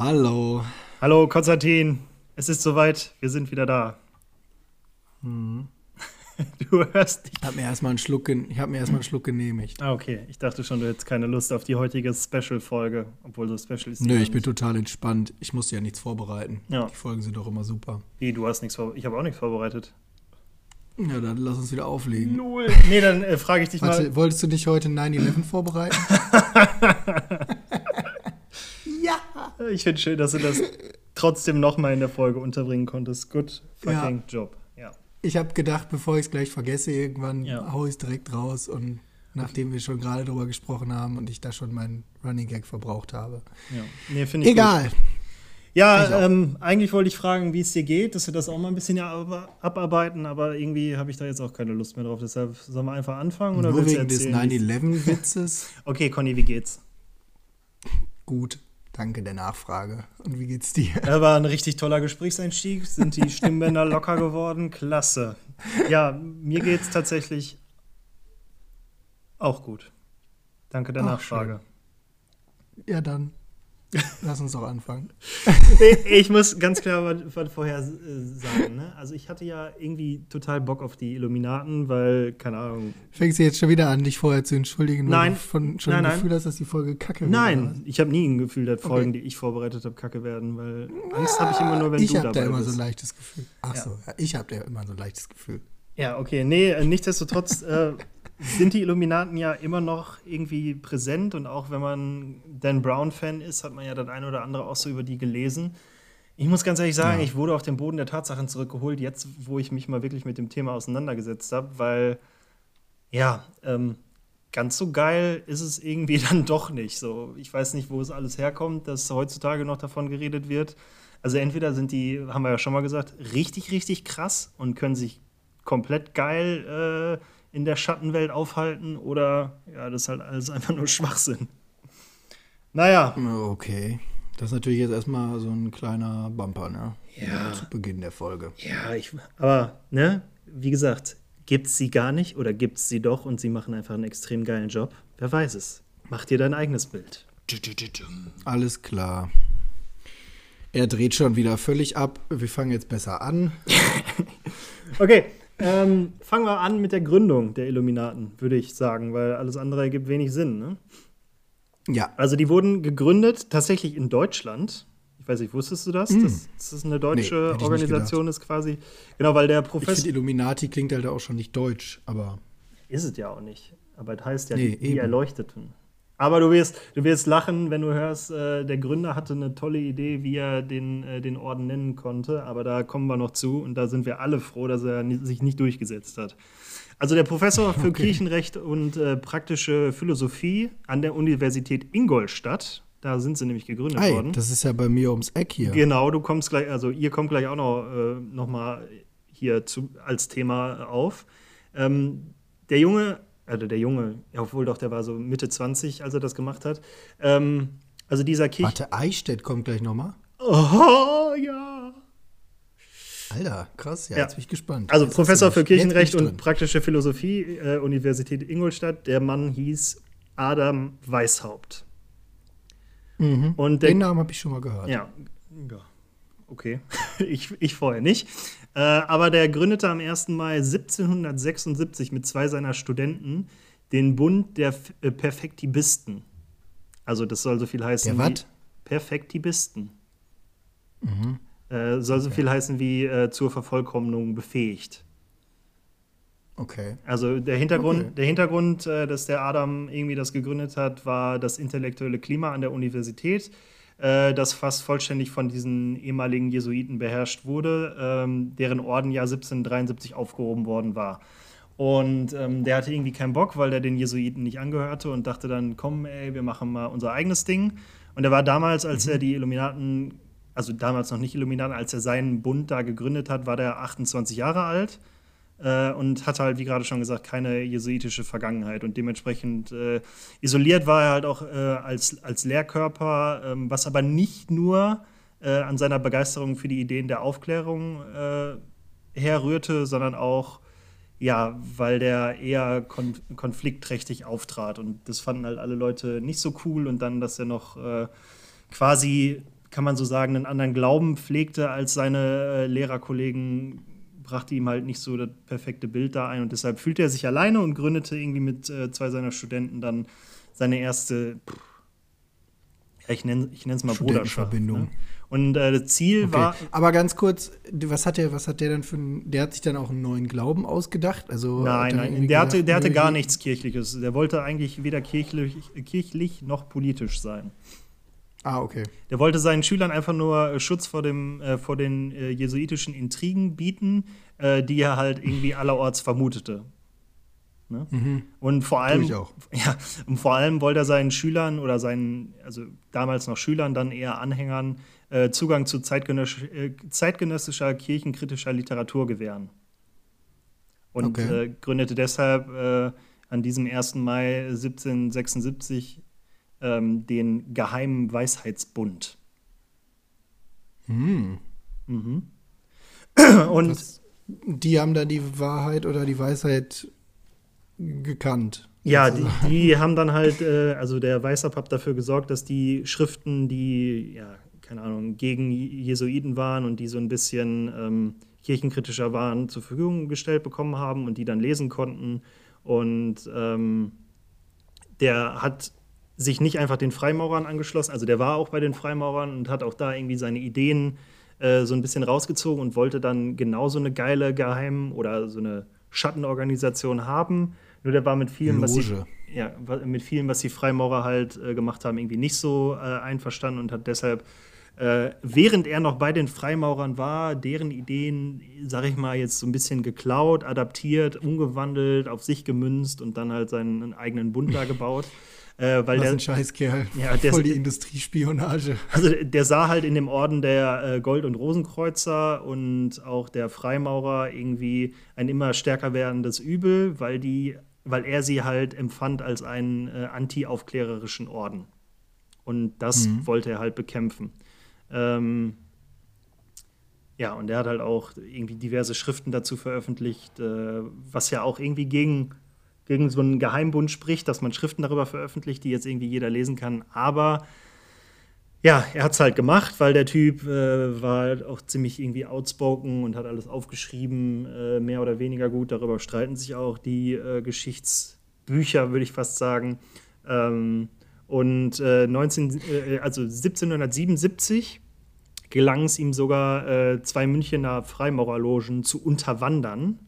Hallo. Hallo Konstantin, es ist soweit, wir sind wieder da. Hm. Du hörst dich. Ich habe mir erstmal einen Schluck, ich habe mir erstmal einen Schluck genehmigt. Ah, okay. Ich dachte schon, du hättest keine Lust auf die heutige Special-Folge, obwohl so Special ist. Nö, ich bin total entspannt. Ich muss ja nichts vorbereiten. Ja. Die Folgen sind doch immer super. Wie, du hast nichts vorbereitet? Ich habe auch nichts vorbereitet. Ja, dann lass uns wieder auflegen. Null. Nee, dann äh, frage ich dich Warte, mal. Wolltest du nicht heute 9-11 vorbereiten? ja. Ich finde schön, dass du das trotzdem nochmal in der Folge unterbringen konntest. Good fucking ja. Job. Ja. Ich habe gedacht, bevor ich es gleich vergesse, irgendwann ja. haue ich es direkt raus und nachdem wir schon gerade drüber gesprochen haben und ich da schon meinen Running Gag verbraucht habe. Ja. Nee, finde ich Egal. Gut. Ja, ähm, eigentlich wollte ich fragen, wie es dir geht, dass wir das auch mal ein bisschen abarbeiten, aber irgendwie habe ich da jetzt auch keine Lust mehr drauf. Deshalb sollen wir einfach anfangen oder Nur wegen des 9-11-Witzes? okay, Conny, wie geht's? Gut, danke der Nachfrage. Und wie geht's dir? Er war ein richtig toller Gesprächseinstieg. Sind die Stimmbänder locker geworden? Klasse. Ja, mir geht's tatsächlich auch gut. Danke der Ach, Nachfrage. Schön. Ja, dann Lass uns doch anfangen. ich muss ganz klar von vorher äh, sagen, ne? Also ich hatte ja irgendwie total Bock auf die Illuminaten, weil, keine Ahnung. Fängst du jetzt schon wieder an, dich vorher zu entschuldigen, weil nein, du von, schon nein, ein Gefühl nein. hast, dass die Folge kacke wird? Nein, ich habe nie ein Gefühl, dass Folgen, okay. die ich vorbereitet habe, kacke werden, weil Angst habe ich immer nur, wenn ich du dabei bist. Ich habe da immer so ein leichtes Gefühl. Ach ja. so, ja, ich habe da immer so ein leichtes Gefühl. Ja, okay. Nee, nichtsdestotrotz äh, sind die Illuminaten ja immer noch irgendwie präsent und auch wenn man Dan Brown-Fan ist, hat man ja das eine oder andere auch so über die gelesen. Ich muss ganz ehrlich sagen, ja. ich wurde auf den Boden der Tatsachen zurückgeholt, jetzt wo ich mich mal wirklich mit dem Thema auseinandergesetzt habe, weil ja, ähm, ganz so geil ist es irgendwie dann doch nicht. So, ich weiß nicht, wo es alles herkommt, dass heutzutage noch davon geredet wird. Also entweder sind die, haben wir ja schon mal gesagt, richtig, richtig krass und können sich komplett geil äh, in der Schattenwelt aufhalten oder ja, das ist halt alles einfach nur Schwachsinn. Naja. Okay. Das ist natürlich jetzt erstmal so ein kleiner Bumper, ne? Ja. Zu Beginn der Folge. Ja, ich, aber, ne, wie gesagt, gibt's sie gar nicht oder gibt's sie doch und sie machen einfach einen extrem geilen Job? Wer weiß es. Mach dir dein eigenes Bild. Alles klar. Er dreht schon wieder völlig ab. Wir fangen jetzt besser an. okay, ähm, fangen wir an mit der Gründung der Illuminaten, würde ich sagen, weil alles andere ergibt wenig Sinn. Ne? Ja. Also die wurden gegründet tatsächlich in Deutschland. Ich weiß nicht, wusstest du das? Mm. Dass das eine deutsche nee, Organisation ist quasi. Genau, weil der Professor. Ich finde, Illuminati klingt halt auch schon nicht deutsch, aber. Ist es ja auch nicht. Aber es heißt ja nee, die, die Erleuchteten. Aber du wirst, du wirst lachen, wenn du hörst, äh, der Gründer hatte eine tolle Idee, wie er den, äh, den Orden nennen konnte. Aber da kommen wir noch zu und da sind wir alle froh, dass er sich nicht durchgesetzt hat. Also der Professor für okay. Kirchenrecht und äh, praktische Philosophie an der Universität Ingolstadt. Da sind sie nämlich gegründet hey, worden. Das ist ja bei mir ums Eck hier. Genau, du kommst gleich, also ihr kommt gleich auch noch, äh, noch mal hier zu, als Thema auf. Ähm, der Junge also der Junge, obwohl doch, der war so Mitte 20, als er das gemacht hat. Ähm, also dieser Kirch. Warte, Eichstätt kommt gleich nochmal? Oh, ja. Alter, krass, ja, ja. jetzt bin ich gespannt. Also jetzt Professor für Kirchenrecht und praktische Philosophie, äh, Universität Ingolstadt. Der Mann hieß Adam Weishaupt. Mhm. Und der, Den Namen habe ich schon mal gehört. Ja, ja. okay. ich, ich vorher nicht. Äh, aber der gründete am 1. Mai 1776 mit zwei seiner Studenten den Bund der F äh, Perfektibisten. Also das soll so viel heißen der wie Perfektibisten. Mhm. Äh, soll okay. so viel heißen wie äh, zur Vervollkommnung befähigt. Okay. Also der Hintergrund, okay. der Hintergrund, äh, dass der Adam irgendwie das gegründet hat, war das intellektuelle Klima an der Universität äh, das fast vollständig von diesen ehemaligen Jesuiten beherrscht wurde, ähm, deren Orden ja 1773 aufgehoben worden war. Und ähm, der hatte irgendwie keinen Bock, weil der den Jesuiten nicht angehörte und dachte dann, komm, ey, wir machen mal unser eigenes Ding. Und er war damals, als mhm. er die Illuminaten, also damals noch nicht Illuminaten, als er seinen Bund da gegründet hat, war der 28 Jahre alt äh, und hatte halt, wie gerade schon gesagt, keine jesuitische Vergangenheit. Und dementsprechend äh, isoliert war er halt auch äh, als, als Lehrkörper, ähm, was aber nicht nur äh, an seiner Begeisterung für die Ideen der Aufklärung äh, herrührte, sondern auch ja, weil der eher kon konfliktträchtig auftrat. Und das fanden halt alle Leute nicht so cool. Und dann, dass er noch äh, quasi kann man so sagen, einen anderen Glauben pflegte als seine äh, Lehrerkollegen, brachte ihm halt nicht so das perfekte Bild da ein und deshalb fühlte er sich alleine und gründete irgendwie mit äh, zwei seiner Studenten dann seine erste, ja, ich nenne es mal Bruderschaft. Ne? Und äh, das Ziel okay. war. Aber ganz kurz, was hat der, was hat der dann für ein, der hat sich dann auch einen neuen Glauben ausgedacht? Also nein, nein, der gedacht, hatte, der hatte gar nichts Kirchliches. Der wollte eigentlich weder kirchlich, kirchlich noch politisch sein. Ah, okay. Der wollte seinen Schülern einfach nur Schutz vor, dem, äh, vor den äh, jesuitischen Intrigen bieten, äh, die er halt irgendwie allerorts vermutete. Ne? Mhm. Und vor allem, ja, und vor allem wollte er seinen Schülern oder seinen, also damals noch Schülern, dann eher Anhängern äh, Zugang zu zeitgenössisch, äh, zeitgenössischer kirchenkritischer Literatur gewähren. Und okay. Äh, gründete deshalb an diesem 1. Mai 1776 ähm, den Geheimen Weisheitsbund. Hm. Mhm. Und Was, die haben da die Wahrheit oder die Weisheit gekannt. Ja, die, die, haben dann halt, äh, also der Weißab hat dafür gesorgt, dass die Schriften, die, ja, keine Ahnung, gegen Jesuiten waren und die so ein bisschen ähm, kirchenkritischer waren, zur Verfügung gestellt bekommen haben und die dann lesen konnten. Und ähm, der hat sich nicht einfach den Freimaurern angeschlossen. Also der war auch bei den Freimaurern und hat auch da irgendwie seine Ideen äh, so ein bisschen rausgezogen und wollte dann genauso eine geile Geheim- oder so eine Schattenorganisation haben. Nur der war mit vielem, was sie, ja, mit vielem, was die Freimaurer halt äh, gemacht haben, irgendwie nicht so äh, einverstanden und hat deshalb, äh, während er noch bei den Freimaurern war, deren Ideen, sag ich mal, jetzt so ein bisschen geklaut, adaptiert, umgewandelt, auf sich gemünzt und dann halt seinen eigenen Bund da gebaut. Äh, weil Was der, ein Scheißkerl. Ja, der, Voll die Industriespionage. Also der sah halt in dem Orden der äh, Gold- und Rosenkreuzer und auch der Freimaurer irgendwie ein immer stärker werdendes Übel, weil die, weil er sie halt empfand als einen äh, anti-aufklärerischen Orden. Und das mhm. wollte er halt bekämpfen. Ähm, ja, und er hat halt auch irgendwie diverse Schriften dazu veröffentlicht, äh, was ja auch irgendwie gegen gegen so einen Geheimbund spricht, dass man Schriften darüber veröffentlicht, die jetzt irgendwie jeder lesen kann. Aber ja, er hat es halt gemacht, weil der Typ äh, war halt auch ziemlich irgendwie outspoken und hat alles aufgeschrieben, äh, mehr oder weniger gut. Darüber streiten sich auch die äh, Geschichtsbücher, würde ich fast sagen. Ähm, und 19, äh, äh, also 1777 gelang es ihm sogar, äh, zwei Münchener Freimaurerlogen zu unterwandern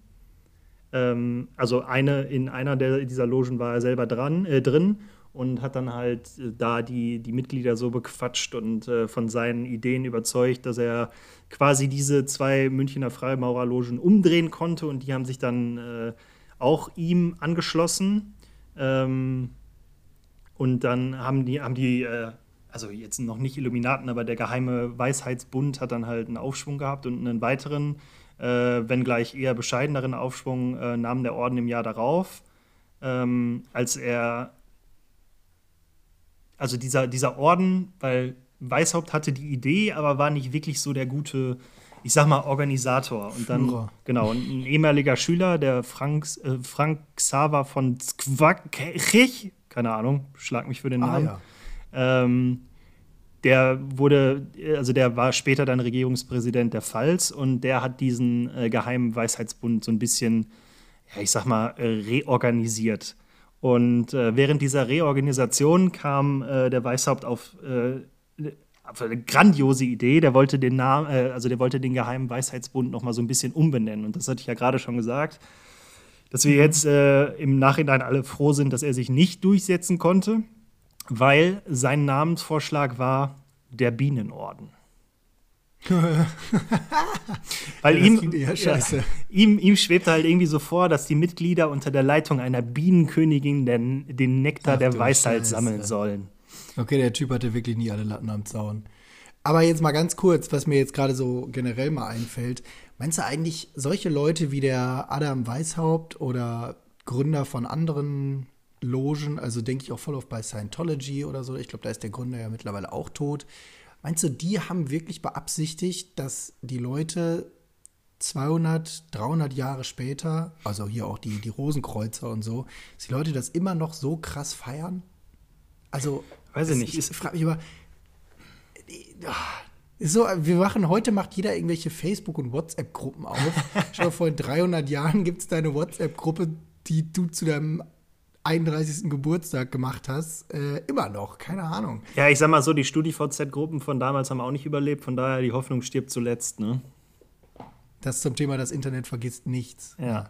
ähm, also eine, in einer der, dieser Logen war er selber dran, äh, drin und hat dann halt äh, da die, die Mitglieder so bequatscht und äh, von seinen Ideen überzeugt, dass er quasi diese zwei Münchner Freimaurerlogen umdrehen konnte und die haben sich dann äh, auch ihm angeschlossen. Ähm, und dann haben die, haben die äh, also jetzt noch nicht Illuminaten, aber der geheime Weisheitsbund hat dann halt einen Aufschwung gehabt und einen weiteren äh, wenngleich eher bescheideneren Aufschwung äh, nahm der Orden im Jahr darauf, ähm, als er, also dieser, dieser Orden, weil Weishaupt hatte die Idee, aber war nicht wirklich so der gute, ich sag mal, Organisator. Und dann, Führer. genau, ein ehemaliger Schüler, der Frank, äh, Frank Xaver von Zquakrich, keine Ahnung, schlag mich für den ah, Namen, ah, ja. ähm, der wurde, also der war später dann Regierungspräsident der Pfalz und der hat diesen äh, geheimen Weisheitsbund so ein bisschen, ja, ich sag mal, äh, reorganisiert. Und äh, während dieser Reorganisation kam äh, der Weißhaupt auf, äh, auf, eine grandiose Idee. Der wollte den Namen, äh, also der wollte den geheimen Weisheitsbund noch mal so ein bisschen umbenennen. Und das hatte ich ja gerade schon gesagt, dass wir jetzt im Nachhinein alle froh sind, dass er sich nicht durchsetzen konnte weil sein Namensvorschlag war der Bienenorden. weil ja, ihm, ja, ihm, ihm schwebte halt irgendwie so vor, dass die Mitglieder unter der Leitung einer Bienenkönigin den, den Nektar Ach, der Weisheit Scheiße. sammeln sollen. Okay, der Typ hatte wirklich nie alle Latten am Zaun. Aber jetzt mal ganz kurz, was mir jetzt gerade so generell mal einfällt. Meinst du eigentlich solche Leute wie der Adam Weishaupt oder Gründer von anderen Logen, also denke ich auch voll auf bei Scientology oder so. Ich glaube, da ist der Gründer ja mittlerweile auch tot. Meinst du, die haben wirklich beabsichtigt, dass die Leute 200, 300 Jahre später, also hier auch die, die Rosenkreuzer und so, dass die Leute das immer noch so krass feiern? Also, weiß ich nicht. Ich frage mich aber, so, wir machen, heute macht jeder irgendwelche Facebook- und WhatsApp-Gruppen auf. Schau, vor 300 Jahren gibt es deine WhatsApp-Gruppe, die du zu deinem 31. Geburtstag gemacht hast, äh, immer noch. Keine Ahnung. Ja, ich sag mal so, die StudiVZ-Gruppen von damals haben auch nicht überlebt, von daher die Hoffnung stirbt zuletzt, ne? Das zum Thema, das Internet vergisst nichts. Ja.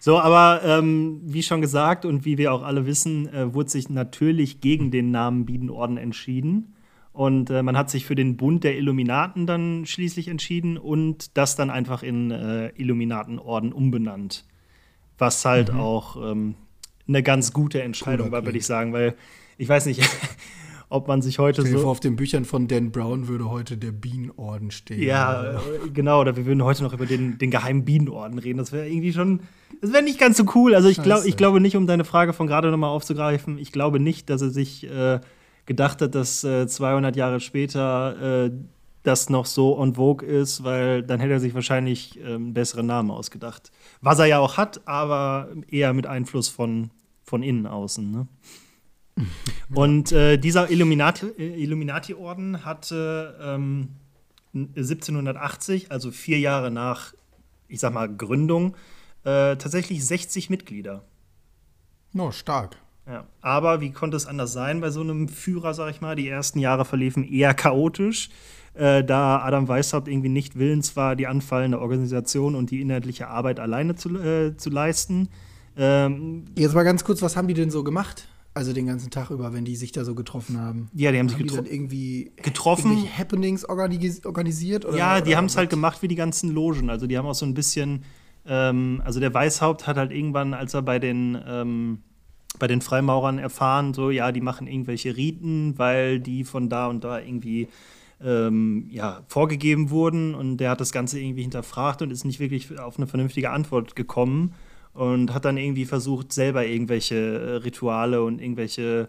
So, aber ähm, wie schon gesagt und wie wir auch alle wissen, äh, wurde sich natürlich gegen den Namen Biedenorden entschieden. Und äh, man hat sich für den Bund der Illuminaten dann schließlich entschieden und das dann einfach in äh, Illuminatenorden umbenannt. Was halt mhm. auch ähm, eine ganz gute Entscheidung war, würde ich sagen, weil ich weiß nicht, ob man sich heute so. Vor, auf den Büchern von Dan Brown würde heute der Bienenorden stehen. Ja, oder? Äh, genau, oder wir würden heute noch über den, den geheimen Bienenorden reden. Das wäre irgendwie schon, das wäre nicht ganz so cool. Also ich, glaub, ich glaube nicht, um deine Frage von gerade nochmal aufzugreifen, ich glaube nicht, dass er sich äh, gedacht hat, dass äh, 200 Jahre später äh, das noch so on vogue ist, weil dann hätte er sich wahrscheinlich äh, einen besseren Namen ausgedacht. Was er ja auch hat, aber eher mit Einfluss von, von innen außen. Ne? Und äh, dieser Illuminati-Orden Illuminati hatte ähm, 1780, also vier Jahre nach, ich sag mal, Gründung, äh, tatsächlich 60 Mitglieder. No, stark. Ja, aber wie konnte es anders sein bei so einem Führer, sag ich mal? Die ersten Jahre verliefen eher chaotisch, äh, da Adam Weishaupt irgendwie nicht willens war, die anfallende Organisation und die inhaltliche Arbeit alleine zu, äh, zu leisten. Ähm, Jetzt mal ganz kurz, was haben die denn so gemacht? Also den ganzen Tag über, wenn die sich da so getroffen haben. Ja, die haben, haben sich getro irgendwie getroffen. Happenings organis organisiert? Oder, ja, die haben es halt gemacht wie die ganzen Logen. Also die haben auch so ein bisschen, ähm, also der Weißhaupt hat halt irgendwann, als er bei den, ähm, bei den Freimaurern erfahren, so, ja, die machen irgendwelche Riten, weil die von da und da irgendwie ähm, ja, vorgegeben wurden. Und der hat das Ganze irgendwie hinterfragt und ist nicht wirklich auf eine vernünftige Antwort gekommen und hat dann irgendwie versucht, selber irgendwelche äh, Rituale und irgendwelche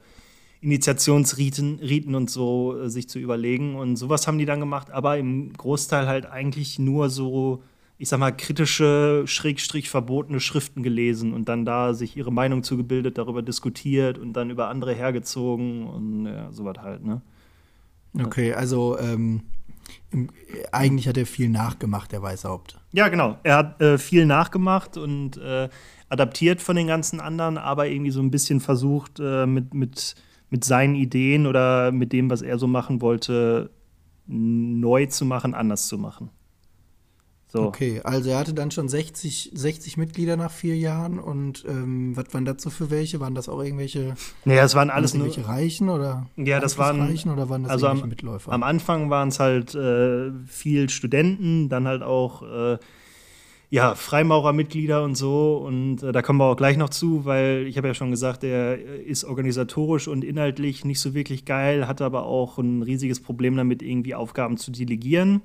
Initiationsriten Riten und so äh, sich zu überlegen. Und sowas haben die dann gemacht, aber im Großteil halt eigentlich nur so, ich sag mal, kritische, schrägstrich verbotene Schriften gelesen und dann da sich ihre Meinung zugebildet, darüber diskutiert und dann über andere hergezogen und ja, sowas halt, ne? Okay, also ähm, eigentlich hat er viel nachgemacht, der Weißhaupt. Ja, genau. Er hat äh, viel nachgemacht und äh, adaptiert von den ganzen anderen, aber irgendwie so ein bisschen versucht, äh, mit, mit, mit seinen Ideen oder mit dem, was er so machen wollte, neu zu machen, anders zu machen. So. Okay, also er hatte dann schon 60, 60 Mitglieder nach vier Jahren und ähm, was waren das so für welche? Waren das auch irgendwelche? Naja, es waren alles waren nur Reichen oder? Ja, das waren Reichen oder waren das also am, Mitläufer? Am Anfang waren es halt äh, viel Studenten, dann halt auch äh, ja Freimaurermitglieder und so und äh, da kommen wir auch gleich noch zu, weil ich habe ja schon gesagt, er ist organisatorisch und inhaltlich nicht so wirklich geil, hat aber auch ein riesiges Problem damit, irgendwie Aufgaben zu delegieren.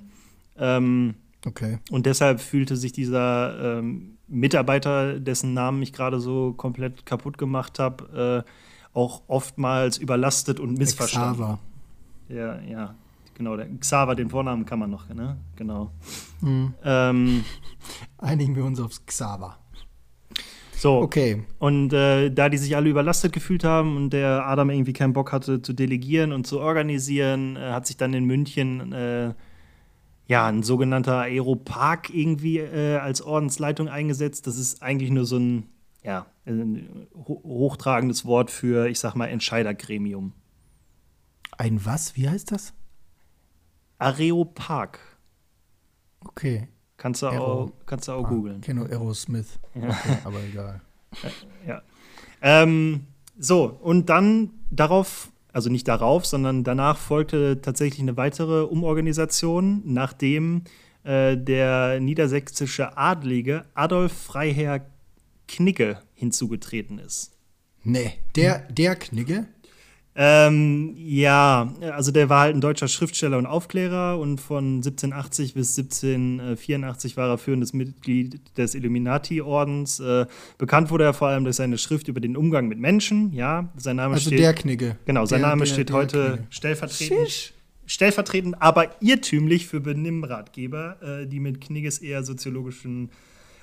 Ähm, Okay. Und deshalb fühlte sich dieser ähm, Mitarbeiter, dessen Namen ich gerade so komplett kaputt gemacht habe, äh, auch oftmals überlastet und missverstanden. Xaver. Ja, ja, genau. Der Xaver, den Vornamen kann man noch, ne? Genau. Mhm. Ähm, Einigen wir uns aufs Xaver. So. Okay. Und äh, da die sich alle überlastet gefühlt haben und der Adam irgendwie keinen Bock hatte zu delegieren und zu organisieren, äh, hat sich dann in München äh, ja, ein sogenannter Aeropark irgendwie äh, als Ordensleitung eingesetzt. Das ist eigentlich nur so ein, ja, ein hochtragendes Wort für, ich sag mal, Entscheidergremium. Ein was? Wie heißt das? Areopark. Okay. Kannst du Aero auch, kannst du auch ah, googeln. Ich kenne Aerosmith. Ja. Okay, aber egal. ja. Ähm, so, und dann darauf also nicht darauf, sondern danach folgte tatsächlich eine weitere Umorganisation, nachdem äh, der niedersächsische Adlige Adolf Freiherr Knigge hinzugetreten ist. Nee, der, der Knigge? Ähm, ja, also der war halt ein deutscher Schriftsteller und Aufklärer und von 1780 bis 1784 war er führendes Mitglied des Illuminati-Ordens. Äh, bekannt wurde er vor allem durch seine Schrift über den Umgang mit Menschen. Ja, sein Name also steht. der Knigge. Genau, sein der, Name der, steht der heute Knigge. stellvertretend. Stellvertretend, aber irrtümlich für Benimmratgeber, äh, die mit Knigges eher soziologischen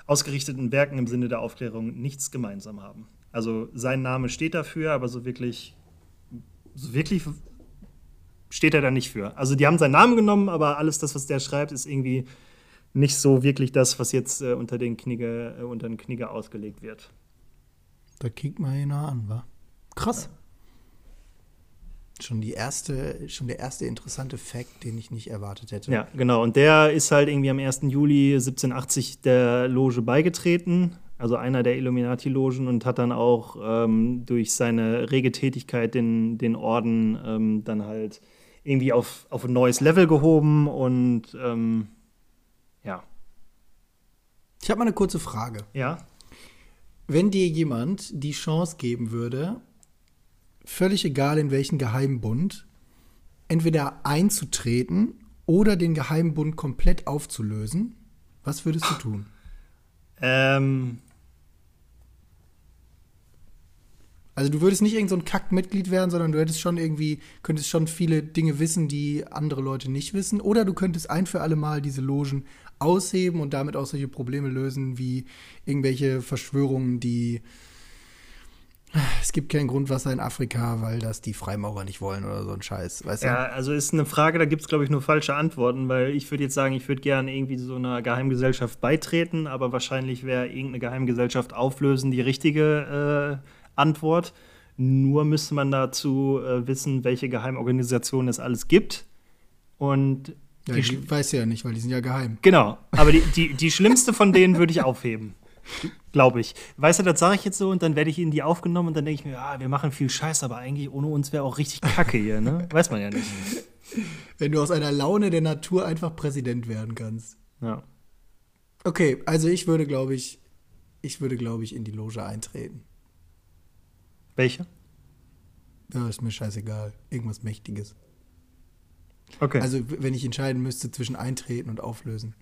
ausgerichteten Werken im Sinne der Aufklärung nichts gemeinsam haben. Also sein Name steht dafür, aber so wirklich so wirklich steht er da nicht für. Also die haben seinen Namen genommen, aber alles das, was der schreibt, ist irgendwie nicht so wirklich das, was jetzt äh, unter den Knigge, äh, unter den Knigge ausgelegt wird. Da kickt man ihn an, wa? Krass. Ja. Schon, die erste, schon der erste interessante Fact, den ich nicht erwartet hätte. Ja, genau. Und der ist halt irgendwie am 1. Juli 1780 der Loge beigetreten, also einer der Illuminati-Logen, und hat dann auch ähm, durch seine rege Tätigkeit den, den Orden ähm, dann halt irgendwie auf, auf ein neues Level gehoben und ähm, ja. Ich habe mal eine kurze Frage. Ja. Wenn dir jemand die Chance geben würde, völlig egal in welchen Geheimbund, entweder einzutreten oder den Geheimbund komplett aufzulösen, was würdest du tun? Ähm. Also du würdest nicht irgendein so Kackmitglied werden, sondern du hättest schon irgendwie, könntest schon viele Dinge wissen, die andere Leute nicht wissen. Oder du könntest ein für alle Mal diese Logen ausheben und damit auch solche Probleme lösen, wie irgendwelche Verschwörungen, die es gibt kein Grundwasser in Afrika, weil das die Freimaurer nicht wollen oder so ein Scheiß. Weißt ja, du? also ist eine Frage, da gibt es, glaube ich, nur falsche Antworten, weil ich würde jetzt sagen, ich würde gerne irgendwie so einer Geheimgesellschaft beitreten, aber wahrscheinlich wäre irgendeine Geheimgesellschaft auflösen die richtige äh, Antwort. Nur müsste man dazu äh, wissen, welche Geheimorganisationen es alles gibt. Und ja, die, die weiß ja nicht, weil die sind ja geheim. Genau, aber die, die, die schlimmste von denen würde ich aufheben. Glaube ich. Weißt du, das sage ich jetzt so und dann werde ich in die aufgenommen und dann denke ich mir, ja, wir machen viel Scheiß, aber eigentlich ohne uns wäre auch richtig Kacke hier, ne? Weiß man ja nicht. Wenn du aus einer Laune der Natur einfach Präsident werden kannst. Ja. Okay, also ich würde, glaube ich, ich würde, glaube ich, in die Loge eintreten. Welche? Ja, ist mir scheißegal. Irgendwas Mächtiges. Okay. Also, wenn ich entscheiden müsste zwischen eintreten und auflösen.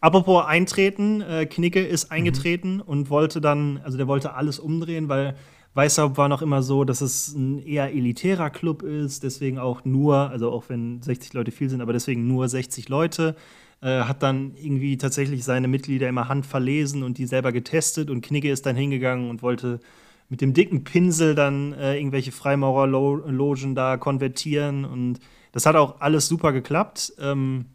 Apropos eintreten, äh, Knicke ist eingetreten mhm. und wollte dann, also der wollte alles umdrehen, weil Weißhaupt war noch immer so, dass es ein eher elitärer Club ist, deswegen auch nur, also auch wenn 60 Leute viel sind, aber deswegen nur 60 Leute. Äh, hat dann irgendwie tatsächlich seine Mitglieder immer handverlesen und die selber getestet und Knicke ist dann hingegangen und wollte mit dem dicken Pinsel dann äh, irgendwelche Freimaurerlogen da konvertieren und das hat auch alles super geklappt. Ähm,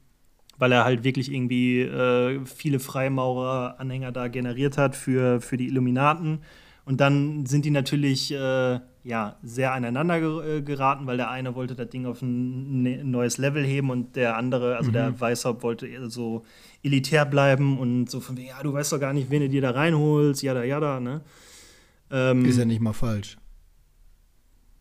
weil er halt wirklich irgendwie äh, viele Freimaurer-Anhänger da generiert hat für, für die Illuminaten. Und dann sind die natürlich äh, ja, sehr aneinander äh, geraten, weil der eine wollte das Ding auf ein ne-, neues Level heben und der andere, also mhm. der Weißhaupt, wollte so elitär bleiben und so von ja, du weißt doch gar nicht, wen du dir da reinholst, jada, jada, ne? Ähm, Ist ja nicht mal falsch.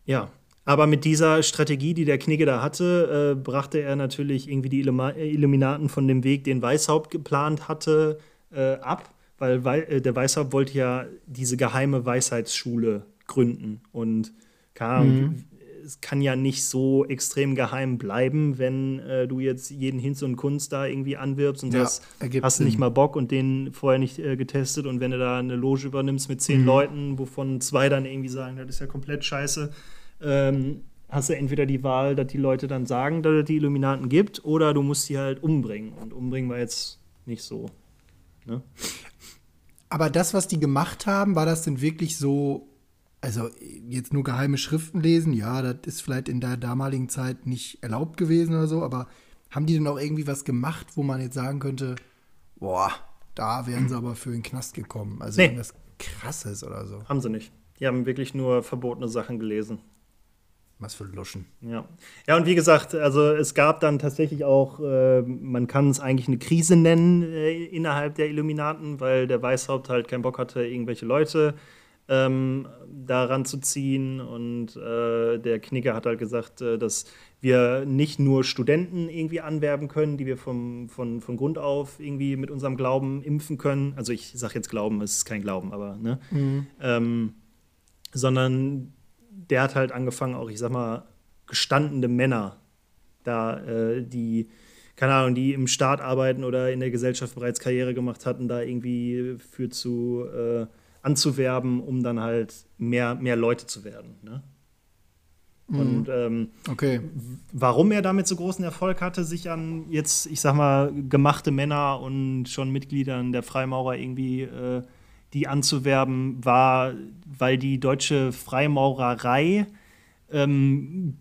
Ja, aber mit dieser Strategie, die der Knigge da hatte, äh, brachte er natürlich irgendwie die Illuminaten von dem Weg, den Weißhaupt geplant hatte, äh, ab, weil Wei äh, der Weißhaupt wollte ja diese geheime Weisheitsschule gründen. Und keine mhm. Es kann ja nicht so extrem geheim bleiben, wenn äh, du jetzt jeden Hinz und Kunst da irgendwie anwirbst und ja, sagst, hast du nicht mal Bock und den vorher nicht äh, getestet. Und wenn du da eine Loge übernimmst mit zehn mhm. Leuten, wovon zwei dann irgendwie sagen, das ist ja komplett scheiße ähm, hast du entweder die Wahl, dass die Leute dann sagen, dass es die Illuminaten gibt, oder du musst sie halt umbringen. Und umbringen war jetzt nicht so. Ne? Aber das, was die gemacht haben, war das denn wirklich so, also jetzt nur geheime Schriften lesen, ja, das ist vielleicht in der damaligen Zeit nicht erlaubt gewesen oder so, aber haben die denn auch irgendwie was gemacht, wo man jetzt sagen könnte, boah, da wären sie aber für den Knast gekommen? Also nee. irgendwas krasses oder so. Haben sie nicht. Die haben wirklich nur verbotene Sachen gelesen. Was für Luschen. Ja. Ja, und wie gesagt, also es gab dann tatsächlich auch, äh, man kann es eigentlich eine Krise nennen äh, innerhalb der Illuminaten, weil der Weißhaupt halt keinen Bock hatte, irgendwelche Leute ähm, daran zu ziehen. Und äh, der Knicker hat halt gesagt, äh, dass wir nicht nur Studenten irgendwie anwerben können, die wir vom, von, von Grund auf irgendwie mit unserem Glauben impfen können. Also ich sage jetzt Glauben, es ist kein Glauben, aber ne? Mhm. Ähm, sondern der hat halt angefangen, auch ich sag mal, gestandene Männer da, äh, die, keine Ahnung, die im Staat arbeiten oder in der Gesellschaft bereits Karriere gemacht hatten, da irgendwie für zu äh, anzuwerben, um dann halt mehr, mehr Leute zu werden. Ne? Mhm. Und ähm, okay. warum er damit so großen Erfolg hatte, sich an jetzt, ich sag mal, gemachte Männer und schon Mitgliedern der Freimaurer irgendwie äh, die anzuwerben, war, weil die deutsche Freimaurerei ähm,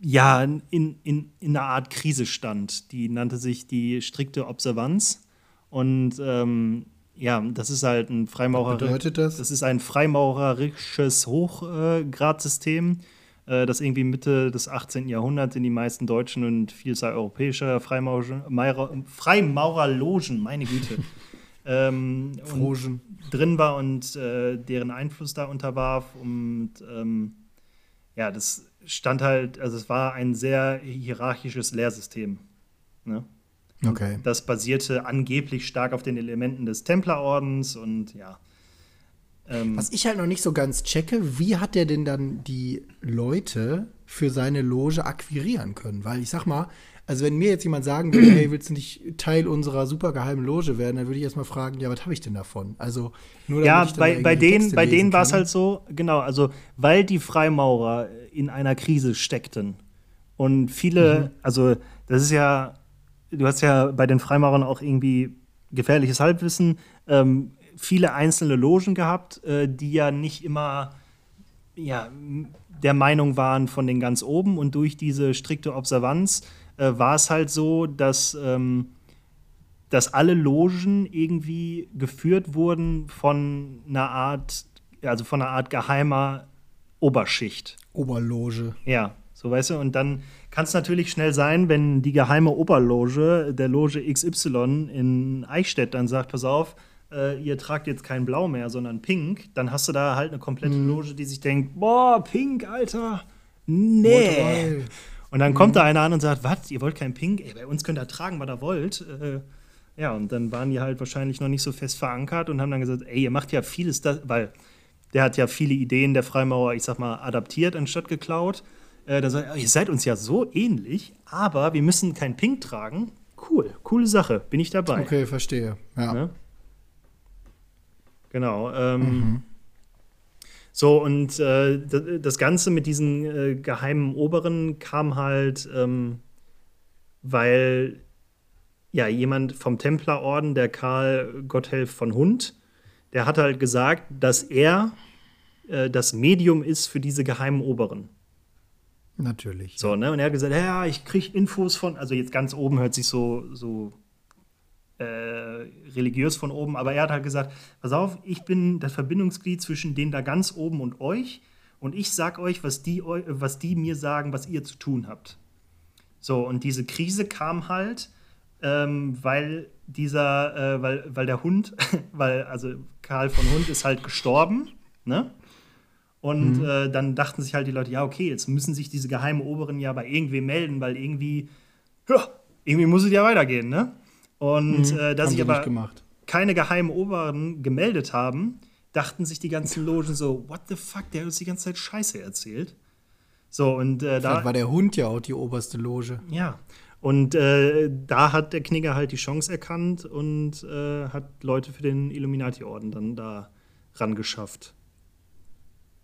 ja, in, in, in einer Art Krise stand. Die nannte sich die strikte Observanz. Und ähm, ja, das ist halt ein Freimaurer. Was bedeutet das? Das ist ein freimaurerisches Hochgradsystem, äh, das irgendwie Mitte des 18. Jahrhunderts in die meisten deutschen und Vielzahl europäischer Freimaurerlogen, Freimaurerlogen, meine Güte, ähm, drin war und äh, deren Einfluss da unterwarf. Und ähm, ja, das stand halt, also es war ein sehr hierarchisches Lehrsystem. Ne? Okay. Das basierte angeblich stark auf den Elementen des Templerordens und ja. Ähm, Was ich halt noch nicht so ganz checke, wie hat er denn dann die Leute für seine Loge akquirieren können? Weil ich sag mal, also wenn mir jetzt jemand sagen würde, hey, willst du nicht Teil unserer supergeheimen Loge werden, dann würde ich erstmal fragen, ja, was habe ich denn davon? Also nur Ja, bei, bei denen, bei denen war es halt so, genau, also weil die Freimaurer in einer Krise steckten und viele, mhm. also das ist ja du hast ja bei den Freimaurern auch irgendwie gefährliches Halbwissen, ähm, viele einzelne Logen gehabt, äh, die ja nicht immer ja, der Meinung waren von den ganz oben. Und durch diese strikte Observanz äh, war es halt so, dass, ähm, dass alle Logen irgendwie geführt wurden von einer Art, also von einer Art geheimer Oberschicht. Oberloge. Ja, so weißt du, und dann kann es natürlich schnell sein, wenn die geheime Oberloge der Loge XY in Eichstätt dann sagt, pass auf, äh, ihr tragt jetzt kein Blau mehr, sondern Pink, dann hast du da halt eine komplette mhm. Loge, die sich denkt, boah, Pink, Alter, nee. Und dann mhm. kommt da einer an und sagt, was, ihr wollt kein Pink? Ey, bei uns könnt ihr tragen, was ihr wollt. Äh, ja, und dann waren die halt wahrscheinlich noch nicht so fest verankert und haben dann gesagt, ey, ihr macht ja vieles, das, weil der hat ja viele Ideen der Freimaurer, ich sag mal, adaptiert anstatt geklaut. Äh, da sagt, ihr seid uns ja so ähnlich, aber wir müssen kein Pink tragen. Cool, coole Sache, bin ich dabei. Okay, verstehe. Ja. Ne? Genau. Ähm, mhm. So, und äh, das Ganze mit diesen äh, geheimen Oberen kam halt, ähm, weil ja jemand vom Templerorden, der Karl Gotthelf von Hund, der hat halt gesagt, dass er äh, das Medium ist für diese geheimen Oberen. Natürlich. So, ne? Und er hat gesagt, ja, ich kriege Infos von, also jetzt ganz oben hört sich so, so äh, religiös von oben, aber er hat halt gesagt, pass auf, ich bin das Verbindungsglied zwischen denen da ganz oben und euch und ich sag euch, was die, was die mir sagen, was ihr zu tun habt. So, und diese Krise kam halt, ähm, weil dieser, äh, weil, weil der Hund, weil, also Karl von Hund ist halt gestorben, ne? Und mhm. äh, dann dachten sich halt die Leute, ja, okay, jetzt müssen sich diese geheimen Oberen ja bei irgendwem melden, weil irgendwie, ja, irgendwie muss es ja weitergehen, ne? Und mhm. äh, da sich aber keine geheimen Oberen gemeldet haben, dachten sich die ganzen Logen so, what the fuck, der hat uns die ganze Zeit Scheiße erzählt. So, und äh, da. war der Hund ja auch die oberste Loge. Ja. Und äh, da hat der Knigger halt die Chance erkannt und äh, hat Leute für den Illuminati-Orden dann da rangeschafft.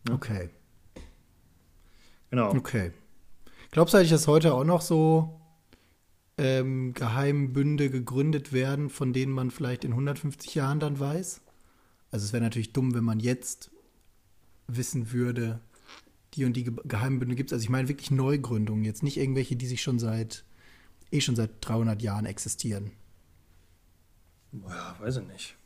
Ne? Okay. Genau. Okay. Glaubst du eigentlich, dass heute auch noch so ähm, Geheimbünde gegründet werden, von denen man vielleicht in 150 Jahren dann weiß? Also es wäre natürlich dumm, wenn man jetzt wissen würde, die und die Geheimbünde gibt es. Also ich meine wirklich Neugründungen, jetzt nicht irgendwelche, die sich schon seit eh schon seit 300 Jahren existieren. Ja, weiß ich nicht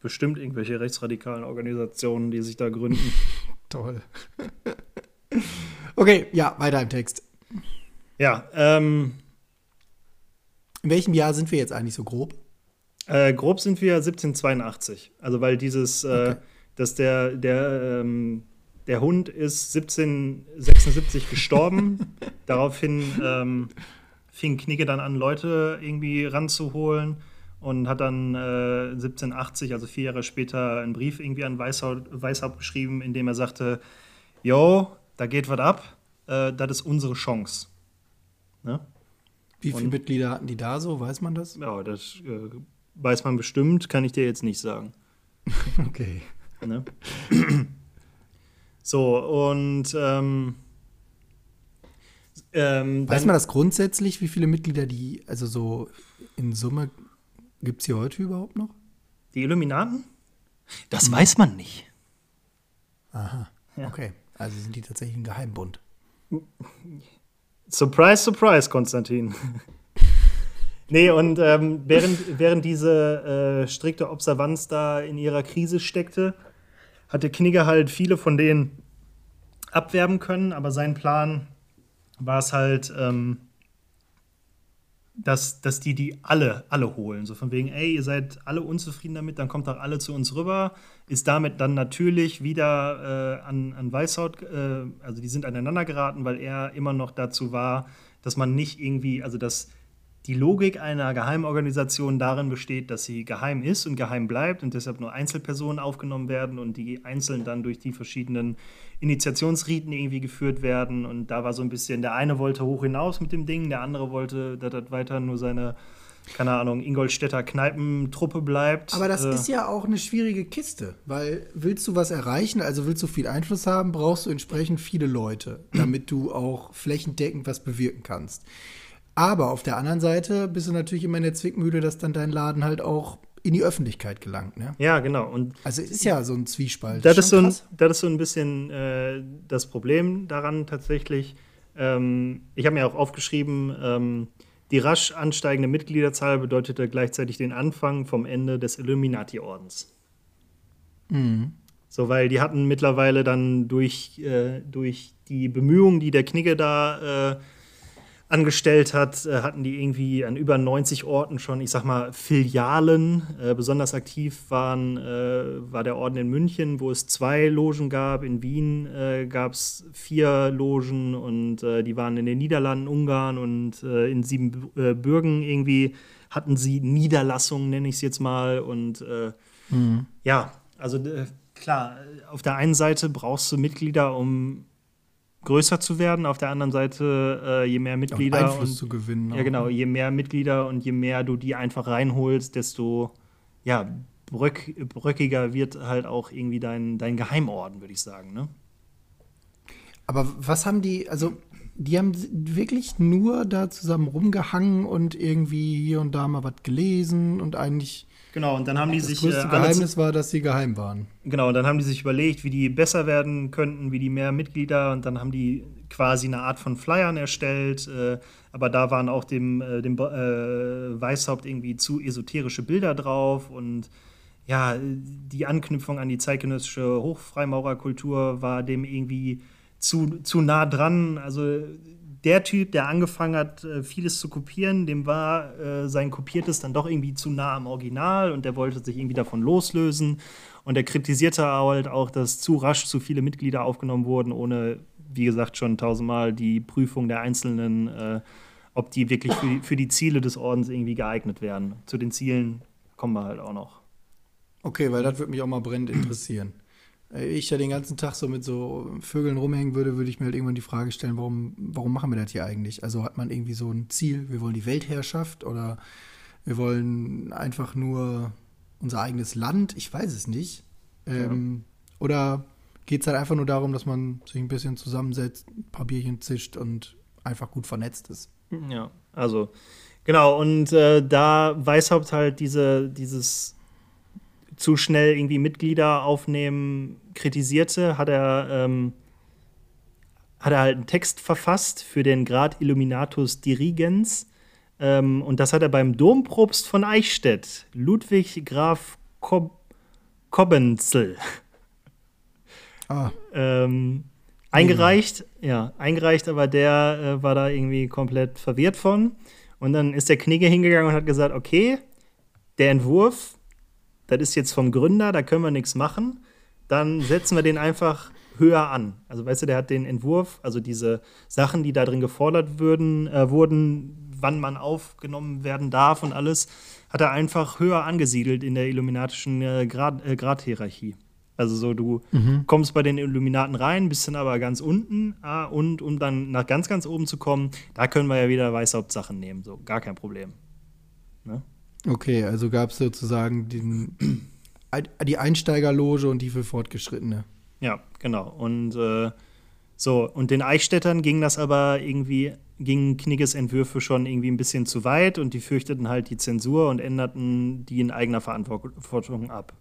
bestimmt irgendwelche rechtsradikalen Organisationen, die sich da gründen. Toll. okay, ja, weiter im Text. Ja, ähm. In welchem Jahr sind wir jetzt eigentlich so grob? Äh, grob sind wir 1782. Also, weil dieses, äh, okay. äh, dass der, der, ähm, der Hund ist 1776 gestorben. Daraufhin ähm, fing Knigge dann an, Leute irgendwie ranzuholen und hat dann äh, 1780, also vier Jahre später, einen Brief irgendwie an Weishaupt, Weishaupt geschrieben, in dem er sagte, Jo, da geht was ab, äh, das ist unsere Chance. Ne? Wie viele und, Mitglieder hatten die da so, weiß man das? Ja, das äh, weiß man bestimmt, kann ich dir jetzt nicht sagen. okay. Ne? so, und ähm, ähm, weiß man das grundsätzlich, wie viele Mitglieder die, also so in Summe Gibt es die heute überhaupt noch? Die Illuminaten? Das mhm. weiß man nicht. Aha. Ja. Okay. Also sind die tatsächlich ein Geheimbund. Surprise, surprise, Konstantin. nee, und ähm, während, während diese äh, strikte Observanz da in ihrer Krise steckte, hatte Knigge halt viele von denen abwerben können, aber sein Plan war es halt, ähm, dass, dass die die alle, alle holen. So von wegen, ey, ihr seid alle unzufrieden damit, dann kommt doch alle zu uns rüber. Ist damit dann natürlich wieder äh, an, an Weißhaut, äh, also die sind aneinander geraten, weil er immer noch dazu war, dass man nicht irgendwie, also dass die Logik einer Geheimorganisation darin besteht, dass sie geheim ist und geheim bleibt und deshalb nur Einzelpersonen aufgenommen werden und die einzeln dann durch die verschiedenen Initiationsriten irgendwie geführt werden. Und da war so ein bisschen, der eine wollte hoch hinaus mit dem Ding, der andere wollte, dass das weiter nur seine, keine Ahnung, Ingolstädter Kneipentruppe bleibt. Aber das äh, ist ja auch eine schwierige Kiste, weil willst du was erreichen, also willst du viel Einfluss haben, brauchst du entsprechend viele Leute, damit du auch flächendeckend was bewirken kannst. Aber auf der anderen Seite bist du natürlich immer in der Zwickmühle, dass dann dein Laden halt auch in die Öffentlichkeit gelangt. Ne? Ja, genau. Und also es ist ja so ein Zwiespalt. Das, ist, so ein, das ist so ein bisschen äh, das Problem daran tatsächlich. Ähm, ich habe mir auch aufgeschrieben, ähm, die rasch ansteigende Mitgliederzahl bedeutete gleichzeitig den Anfang vom Ende des Illuminati-Ordens. Mhm. So, weil die hatten mittlerweile dann durch, äh, durch die Bemühungen, die der Knigge da äh, angestellt hat, äh, hatten die irgendwie an über 90 Orten schon, ich sag mal, Filialen. Äh, besonders aktiv waren, äh, war der Orden in München, wo es zwei Logen gab. In Wien äh, gab es vier Logen und äh, die waren in den Niederlanden, Ungarn und äh, in Siebenbürgen irgendwie hatten sie Niederlassungen, nenne ich es jetzt mal. Und mhm. ja, also klar, auf der einen Seite brauchst du Mitglieder, um größer zu werden. Auf der anderen Seite, äh, je mehr Mitglieder ja, Einfluss und, zu gewinnen. Ja, genau. Ne? Je mehr Mitglieder und je mehr du die einfach reinholst, desto ja, bröck, bröckiger wird halt auch irgendwie dein, dein Geheimorden, würde ich sagen. Ne? Aber was haben die, also die haben wirklich nur da zusammen rumgehangen und irgendwie hier und da mal was gelesen und eigentlich Genau, und dann haben die das sich. Das größte äh, Geheimnis war, dass sie geheim waren. Genau, und dann haben die sich überlegt, wie die besser werden könnten, wie die mehr Mitglieder, und dann haben die quasi eine Art von Flyern erstellt. Äh, aber da waren auch dem, äh, dem äh, Weißhaupt irgendwie zu esoterische Bilder drauf und ja, die Anknüpfung an die zeitgenössische Hochfreimaurerkultur war dem irgendwie zu, zu nah dran. Also der Typ, der angefangen hat, äh, vieles zu kopieren, dem war äh, sein Kopiertes dann doch irgendwie zu nah am Original und der wollte sich irgendwie davon loslösen. Und er kritisierte halt auch, dass zu rasch zu viele Mitglieder aufgenommen wurden, ohne, wie gesagt, schon tausendmal die Prüfung der Einzelnen, äh, ob die wirklich für die, für die Ziele des Ordens irgendwie geeignet wären. Zu den Zielen kommen wir halt auch noch. Okay, weil das würde mich auch mal brennend interessieren. Äh, ich ja den ganzen Tag so mit so Vögeln rumhängen würde, würde ich mir halt irgendwann die Frage stellen, warum, warum machen wir das hier eigentlich? Also hat man irgendwie so ein Ziel, wir wollen die Weltherrschaft oder wir wollen einfach nur unser eigenes Land? Ich weiß es nicht. Ähm, ja. Oder geht es halt einfach nur darum, dass man sich ein bisschen zusammensetzt, ein paar Bierchen zischt und einfach gut vernetzt ist? Ja, also genau. Und äh, da Weißhaupt halt diese, dieses zu schnell irgendwie Mitglieder aufnehmen kritisierte, hat er, ähm, hat er halt einen Text verfasst für den Grad Illuminatus Dirigens. Ähm, und das hat er beim Dompropst von Eichstätt, Ludwig Graf Kob Kobbenzel, ah. ähm, eingereicht. Ja, eingereicht, aber der äh, war da irgendwie komplett verwirrt von. Und dann ist der Knigge hingegangen und hat gesagt: Okay, der Entwurf das ist jetzt vom Gründer, da können wir nichts machen, dann setzen wir den einfach höher an. Also weißt du, der hat den Entwurf, also diese Sachen, die da drin gefordert würden, äh, wurden, wann man aufgenommen werden darf und alles, hat er einfach höher angesiedelt in der illuminatischen äh, Grad, äh, Gradhierarchie. Also so, du mhm. kommst bei den Illuminaten rein, bist dann aber ganz unten ah, und um dann nach ganz, ganz oben zu kommen, da können wir ja wieder Weißhauptsachen nehmen, so gar kein Problem. Ne? Okay, also gab es sozusagen den, die Einsteigerloge und die für Fortgeschrittene. Ja, genau. Und äh, so, und den Eichstättern ging das aber irgendwie, gingen Knigges Entwürfe schon irgendwie ein bisschen zu weit und die fürchteten halt die Zensur und änderten die in eigener Verantwortung ab.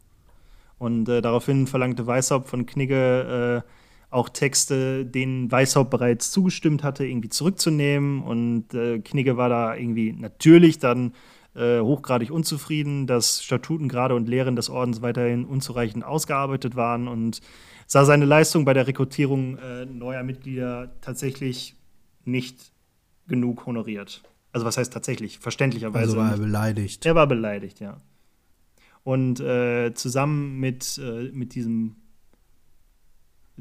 Und äh, daraufhin verlangte Weishaupt von Knigge äh, auch Texte, denen Weishaupt bereits zugestimmt hatte, irgendwie zurückzunehmen. Und äh, Knigge war da irgendwie natürlich dann äh, hochgradig unzufrieden, dass Statuten gerade und Lehren des Ordens weiterhin unzureichend ausgearbeitet waren und sah seine Leistung bei der Rekrutierung äh, neuer Mitglieder tatsächlich nicht genug honoriert. Also was heißt tatsächlich? Verständlicherweise. Also war er beleidigt. Er war beleidigt, ja. Und äh, zusammen mit, äh, mit diesem,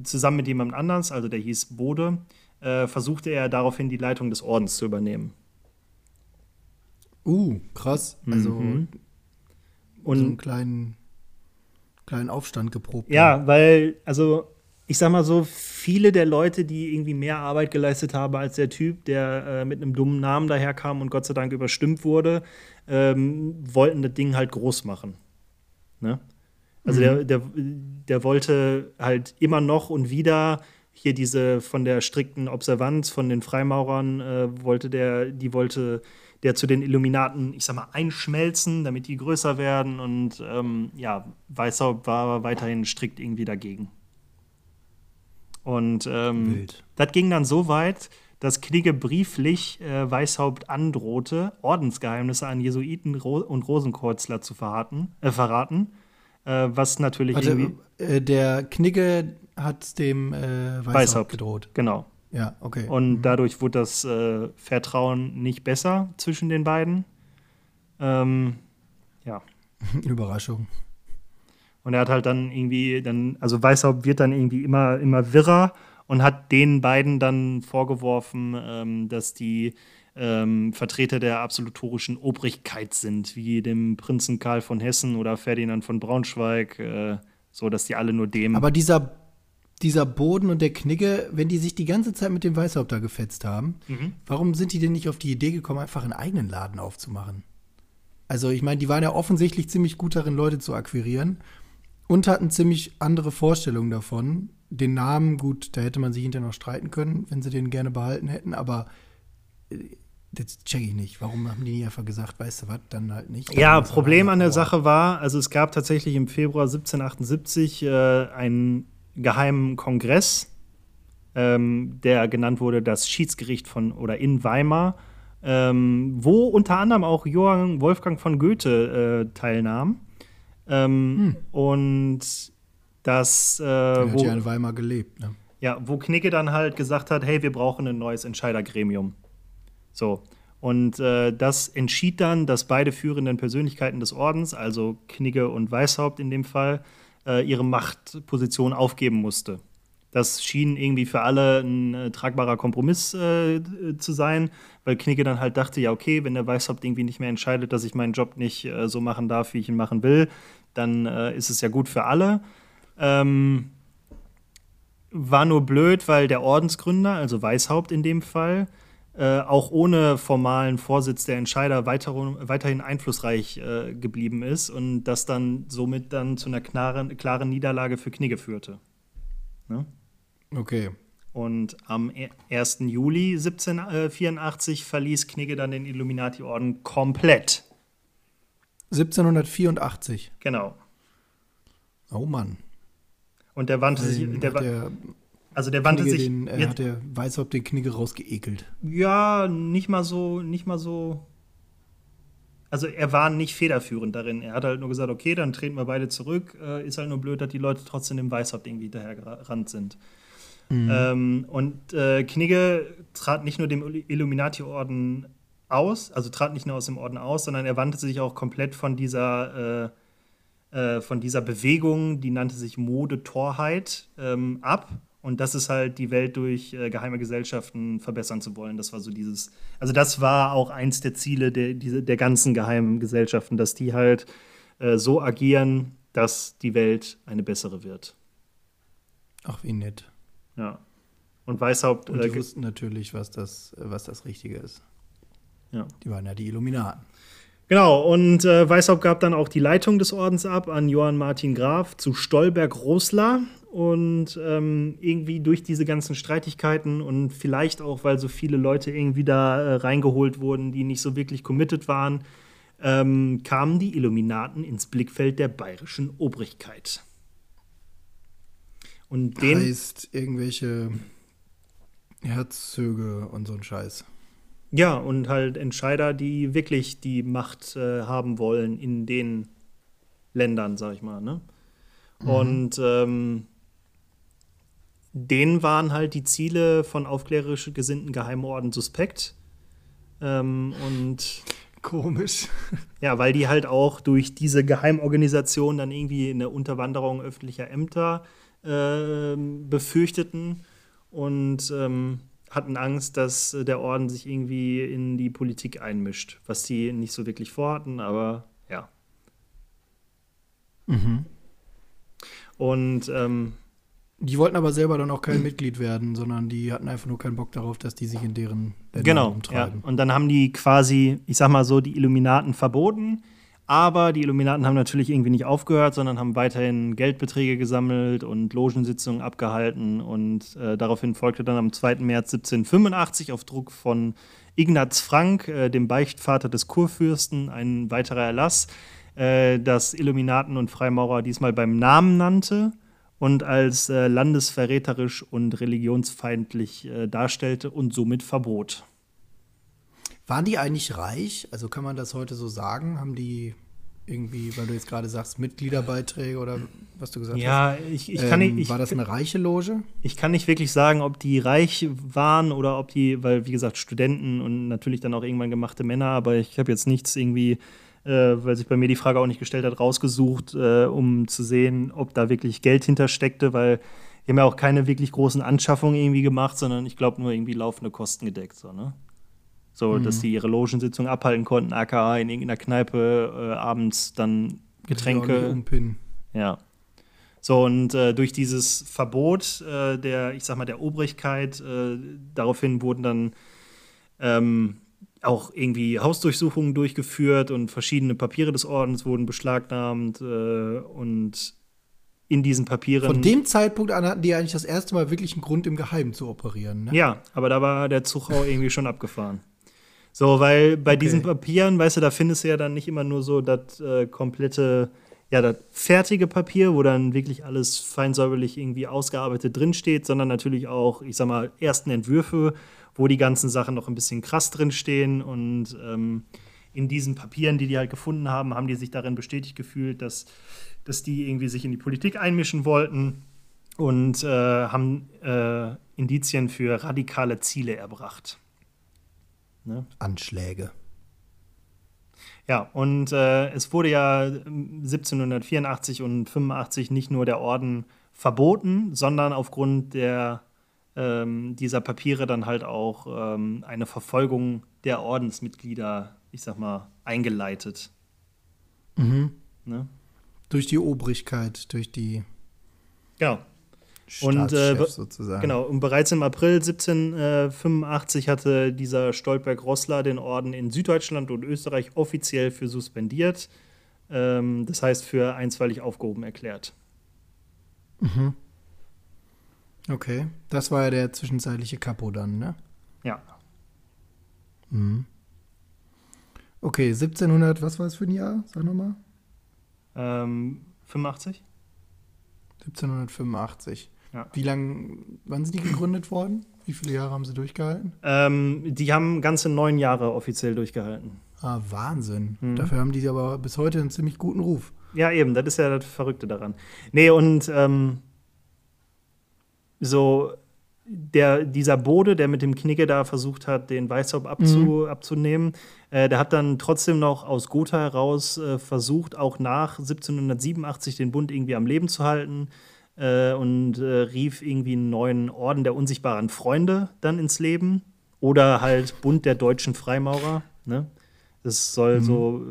zusammen mit jemand anders, also der hieß Bode, äh, versuchte er daraufhin die Leitung des Ordens zu übernehmen. Uh, krass. Also Mhm. und so einen kleinen, kleinen Aufstand geprobt. ja, weil, also ich sag mal so, viele der Leute, die irgendwie mehr Arbeit geleistet haben als der Typ, der äh, mit einem dummen Namen daherkam und Gott sei Dank überstimmt wurde, ähm, wollten das Ding halt groß machen. Ne? Also der, der, der wollte halt immer noch und wieder hier diese von der strikten Observanz von den Freimaurern äh, wollte der, die wollte der zu den Illuminaten, ich sag mal, einschmelzen, damit die größer werden und ähm, ja, Weißhaupt war aber weiterhin strikt irgendwie dagegen. Und ähm, das ging dann so weit, dass Knigge brieflich äh, Weishaupt androhte, Ordensgeheimnisse an Jesuiten Ro und Rosenkreuzler zu verraten, äh, verraten äh, was natürlich Warte, irgendwie. äh, der Knigge hat dem äh, Weißhaupt, Weißhaupt. gedroht. Genau. Ja, okay. Und dadurch wurde das äh, Vertrauen nicht besser zwischen den beiden. Ähm, ja. Überraschung. Und er hat halt dann irgendwie, dann, also Weißhaupt wird dann irgendwie immer, immer wirrer und hat den beiden dann vorgeworfen, ähm, dass die ähm, Vertreter der absolutorischen Obrigkeit sind, wie dem Prinzen Karl von Hessen oder Ferdinand von Braunschweig, äh, so dass die alle nur dem. Aber dieser, dieser Boden und der Knigge, wenn die sich die ganze Zeit mit dem Weißhaupt da gefetzt haben, Mhm. warum sind die denn nicht auf die Idee gekommen, einfach einen eigenen Laden aufzumachen? Also, ich meine, die waren ja offensichtlich ziemlich gut darin, Leute zu akquirieren und hatten ziemlich andere Vorstellungen davon. Den Namen, gut, da hätte man sich hinterher noch streiten können, wenn sie den gerne behalten hätten, aber äh, das check ich nicht. Warum haben die nicht einfach gesagt, weißt du was, dann halt nicht? Ja, Das war Problem an der. Sache war, also es gab tatsächlich im Februar 1778 äh, einen geheimen Kongress, ähm, der genannt wurde das Schiedsgericht von oder in Weimar, ähm, wo unter anderem auch Johann Wolfgang von Goethe äh, teilnahm. Ähm, Und das, äh, Er hat wo, ja in Weimar gelebt, ne? ja, wo Knigge dann halt gesagt hat, hey, wir brauchen ein neues Entscheidergremium. So. Und äh, das entschied dann, dass beide führenden Persönlichkeiten des Ordens, also Knigge und Weishaupt in dem Fall, äh, ihre Machtposition aufgeben musste. Das schien irgendwie für alle ein äh, tragbarer Kompromiss äh, zu sein, weil Knigge dann halt dachte, ja, okay, wenn der Weishaupt irgendwie nicht mehr entscheidet, dass ich meinen Job nicht äh, so machen darf, wie ich ihn machen will, dann äh, ist es ja gut für alle. Ähm, war nur blöd, weil der Ordensgründer, also Weishaupt in dem Fall, äh, auch ohne formalen Vorsitz der Entscheider weiter, weiterhin einflussreich äh, geblieben ist und das dann somit dann zu einer klaren, klaren Niederlage für Knigge führte. Ne? Okay. Und am e- 1. Juli 1784 verließ Knigge dann den Illuminati-Orden komplett. 1784. Genau. Oh Mann. Und der wandte sich, Den der, der also der wandte Knigge sich, den, äh, jetzt- hat der Weißhaupt den Knigge rausgeekelt. Ja, nicht mal so, nicht mal so. Also er war nicht federführend darin. Er hat halt nur gesagt, okay, dann treten wir beide zurück. Äh, ist halt nur blöd, dass die Leute trotzdem dem Weißhaupt irgendwie hinterhergerannt sind. Ähm, und äh, Knigge trat nicht nur dem Illuminati-Orden aus, also trat nicht nur aus dem Orden aus, sondern er wandte sich auch komplett von dieser, äh, äh, von dieser Bewegung, die nannte sich Mode Torheit, ähm, ab. Und das ist halt die Welt durch äh, geheime Gesellschaften verbessern zu wollen. Das war so dieses, also das war auch eins der Ziele der, diese, der ganzen geheimen Gesellschaften, dass die halt äh, so agieren, dass die Welt eine bessere wird. Ach, wie nett. Ja. Und Weißhaupt, Und äh, die wussten natürlich, was das, äh, was das Richtige ist. ja. Die waren ja die Illuminaten. Genau, und äh, Weishaupt gab dann auch die Leitung des Ordens ab an Johann Martin Graf zu Stolberg-Rosler. Und ähm, irgendwie durch diese ganzen Streitigkeiten und vielleicht auch, weil so viele Leute irgendwie da äh, reingeholt wurden, die nicht so wirklich committed waren, ähm, kamen die Illuminaten ins Blickfeld der bayerischen Obrigkeit. Und den heißt irgendwelche Herzöge und so ein Scheiß. Ja, und halt Entscheider, die wirklich die Macht äh, haben wollen in den Ländern, sag ich mal. Ne? Mhm. Und ähm, denen waren halt die Ziele von aufklärerisch gesinnten Geheimorden suspekt. Ähm, und komisch. Ja, weil die halt auch durch diese Geheimorganisation dann irgendwie eine Unterwanderung öffentlicher Ämter äh, befürchteten und ähm, hatten Angst, dass der Orden sich irgendwie in die Politik einmischt, was sie nicht so wirklich vorhatten, aber ja. Mhm. Und ähm, die wollten aber selber dann auch kein Mitglied werden, sondern die hatten einfach nur keinen Bock darauf, dass die sich in deren Ländern genau, umtreiben. Ja. Und dann haben die quasi, ich sag mal so, die Illuminaten verboten. Aber die Illuminaten haben natürlich irgendwie nicht aufgehört, sondern haben weiterhin Geldbeträge gesammelt und Logensitzungen abgehalten. Und äh, daraufhin folgte dann am 2. März 1785 auf Druck von Ignaz Frank, äh, dem Beichtvater des Kurfürsten, ein weiterer Erlass, äh, das Illuminaten und Freimaurer diesmal beim Namen nannte und als äh, landesverräterisch und religionsfeindlich äh, darstellte und somit verbot. Waren die eigentlich reich? Also kann man das heute so sagen? Haben die irgendwie, weil du jetzt gerade sagst, Mitgliederbeiträge oder was du gesagt ja, hast? Ja, ich, ich kann ähm, nicht. war das eine reiche Loge? Ich kann nicht wirklich sagen, ob die reich waren oder ob die, weil wie gesagt, Studenten und natürlich dann auch irgendwann gemachte Männer, aber ich habe jetzt nichts irgendwie äh, weil sich bei mir die Frage auch nicht gestellt hat, rausgesucht, äh, um zu sehen, ob da wirklich Geld hintersteckte, weil die haben ja auch keine wirklich großen Anschaffungen irgendwie gemacht, sondern ich glaube nur irgendwie laufende Kosten gedeckt. So, ne? So mhm. dass die ihre Logensitzung abhalten konnten, aka in irgendeiner Kneipe äh, abends dann Getränke. Ja. So, und äh, durch dieses Verbot äh, der, ich sag mal, der Obrigkeit, äh, daraufhin wurden dann ähm, auch irgendwie Hausdurchsuchungen durchgeführt und verschiedene Papiere des Ordens wurden beschlagnahmt äh, und in diesen Papieren. Von dem Zeitpunkt an hatten die eigentlich das erste Mal wirklich einen Grund, im Geheimen zu operieren. Ne? Ja, aber da war der Zug auch irgendwie schon abgefahren. So, weil bei okay. diesen Papieren, weißt du, da findest du ja dann nicht immer nur so das äh, komplette, ja, das fertige Papier, wo dann wirklich alles feinsäuberlich irgendwie ausgearbeitet drinsteht, sondern natürlich auch, ich sag mal, ersten Entwürfe wo die ganzen Sachen noch ein bisschen krass drinstehen. Und ähm, in diesen Papieren, die die halt gefunden haben, haben die sich darin bestätigt gefühlt, dass, dass die irgendwie sich in die Politik einmischen wollten und äh, haben äh, Indizien für radikale Ziele erbracht. Ne? Anschläge. Ja, und äh, es wurde ja 1784 und 85 nicht nur der Orden verboten, sondern aufgrund der ähm, dieser Papiere dann halt auch ähm, eine Verfolgung der Ordensmitglieder, ich sag mal, eingeleitet. Mhm. Ne? Durch die Obrigkeit, durch die. Genau. Und, äh, sozusagen. Genau, und bereits im April 1785 hatte dieser Stolberg-Rossler den Orden in Süddeutschland und Österreich offiziell für suspendiert, ähm, das heißt für einstweilig aufgehoben erklärt. Mhm. Okay, das war ja der zwischenzeitliche Kapo dann, ne? Ja. Mhm. Okay, 1700, was war es für ein Jahr? Sag nochmal. Ähm, 85? 1785. Ja. Wie lange, wann sind die gegründet worden? Wie viele Jahre haben sie durchgehalten? Ähm, die haben ganze neun Jahre offiziell durchgehalten. Ah, Wahnsinn. Mhm. Dafür haben die aber bis heute einen ziemlich guten Ruf. Ja, eben, das ist ja das Verrückte daran. Nee, und ähm, so der, dieser Bode, der mit dem Knicke da versucht hat, den Weißhaupt abzu, mhm. abzunehmen, äh, der hat dann trotzdem noch aus Gotha heraus äh, versucht, auch nach 1787 den Bund irgendwie am Leben zu halten äh, und äh, rief irgendwie einen neuen Orden der unsichtbaren Freunde dann ins Leben oder halt Bund der deutschen Freimaurer. Ne? Das soll mhm. so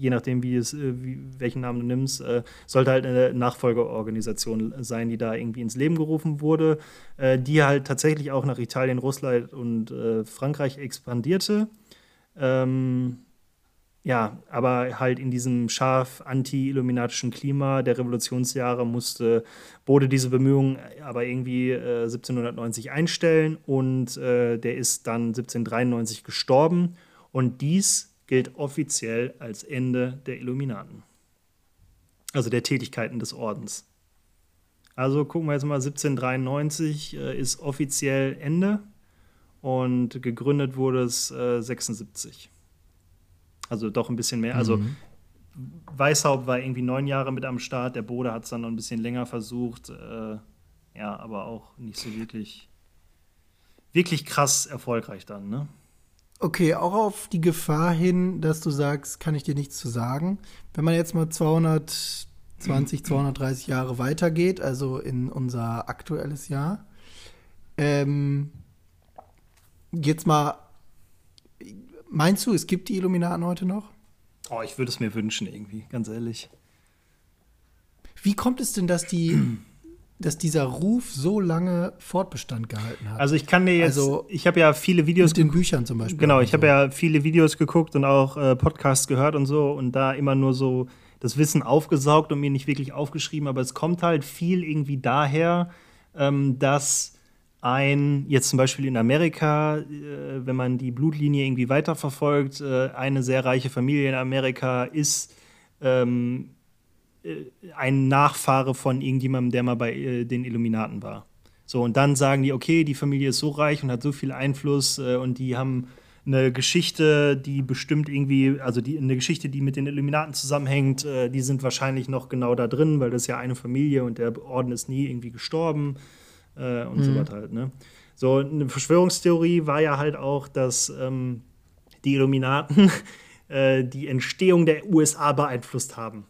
je nachdem, wie es, äh, wie, welchen Namen du nimmst, äh, sollte halt eine Nachfolgeorganisation sein, die da irgendwie ins Leben gerufen wurde, äh, die halt tatsächlich auch nach Italien, Russland und äh, Frankreich expandierte. Ähm, ja, aber halt in diesem scharf anti-illuminatischen Klima der Revolutionsjahre musste Bode diese Bemühungen aber irgendwie äh, 1790 einstellen und äh, der ist dann 1793 gestorben. Und dies gilt offiziell als Ende der Illuminaten. Also der Tätigkeiten des Ordens. Also gucken wir jetzt mal, 1793 äh, ist offiziell Ende und gegründet wurde es äh, 76. Also doch ein bisschen mehr. Also mhm. Weißhaupt war irgendwie neun Jahre mit am Start, der Bode hat es dann noch ein bisschen länger versucht. Äh, ja, aber auch nicht so wirklich, wirklich krass erfolgreich dann, ne? Okay, auch auf die Gefahr hin, dass du sagst, kann ich dir nichts zu sagen. Wenn man jetzt mal 220, 230 Jahre weitergeht, also in unser aktuelles Jahr, ähm, jetzt mal, meinst du, es gibt die Illuminaten heute noch? Oh, ich würde es mir wünschen irgendwie, ganz ehrlich. Wie kommt es denn, dass die dass dieser Ruf so lange Fortbestand gehalten hat. Also ich kann dir jetzt, also, ich habe ja viele Videos mit den Büchern zum Beispiel. Genau, ich habe ja viele Videos geguckt und auch äh, Podcasts gehört und so und da immer nur so das Wissen aufgesaugt und mir nicht wirklich aufgeschrieben, aber es kommt halt viel irgendwie daher, ähm, dass ein, jetzt zum Beispiel in Amerika, äh, wenn man die Blutlinie irgendwie weiterverfolgt, äh, eine sehr reiche Familie in Amerika ist ähm, äh, ein Nachfahre von irgendjemandem, der mal bei äh, den Illuminaten war. So, und dann sagen die, okay, die Familie ist so reich und hat so viel Einfluss äh, und die haben eine Geschichte, die bestimmt irgendwie, also die, eine Geschichte, die mit den Illuminaten zusammenhängt, äh, die sind wahrscheinlich noch genau da drin, weil das ist ja eine Familie und der Orden ist nie irgendwie gestorben äh, und mhm. so was halt, ne? So, eine Verschwörungstheorie war ja halt auch, dass ähm, die Illuminaten äh, die Entstehung der USA beeinflusst haben.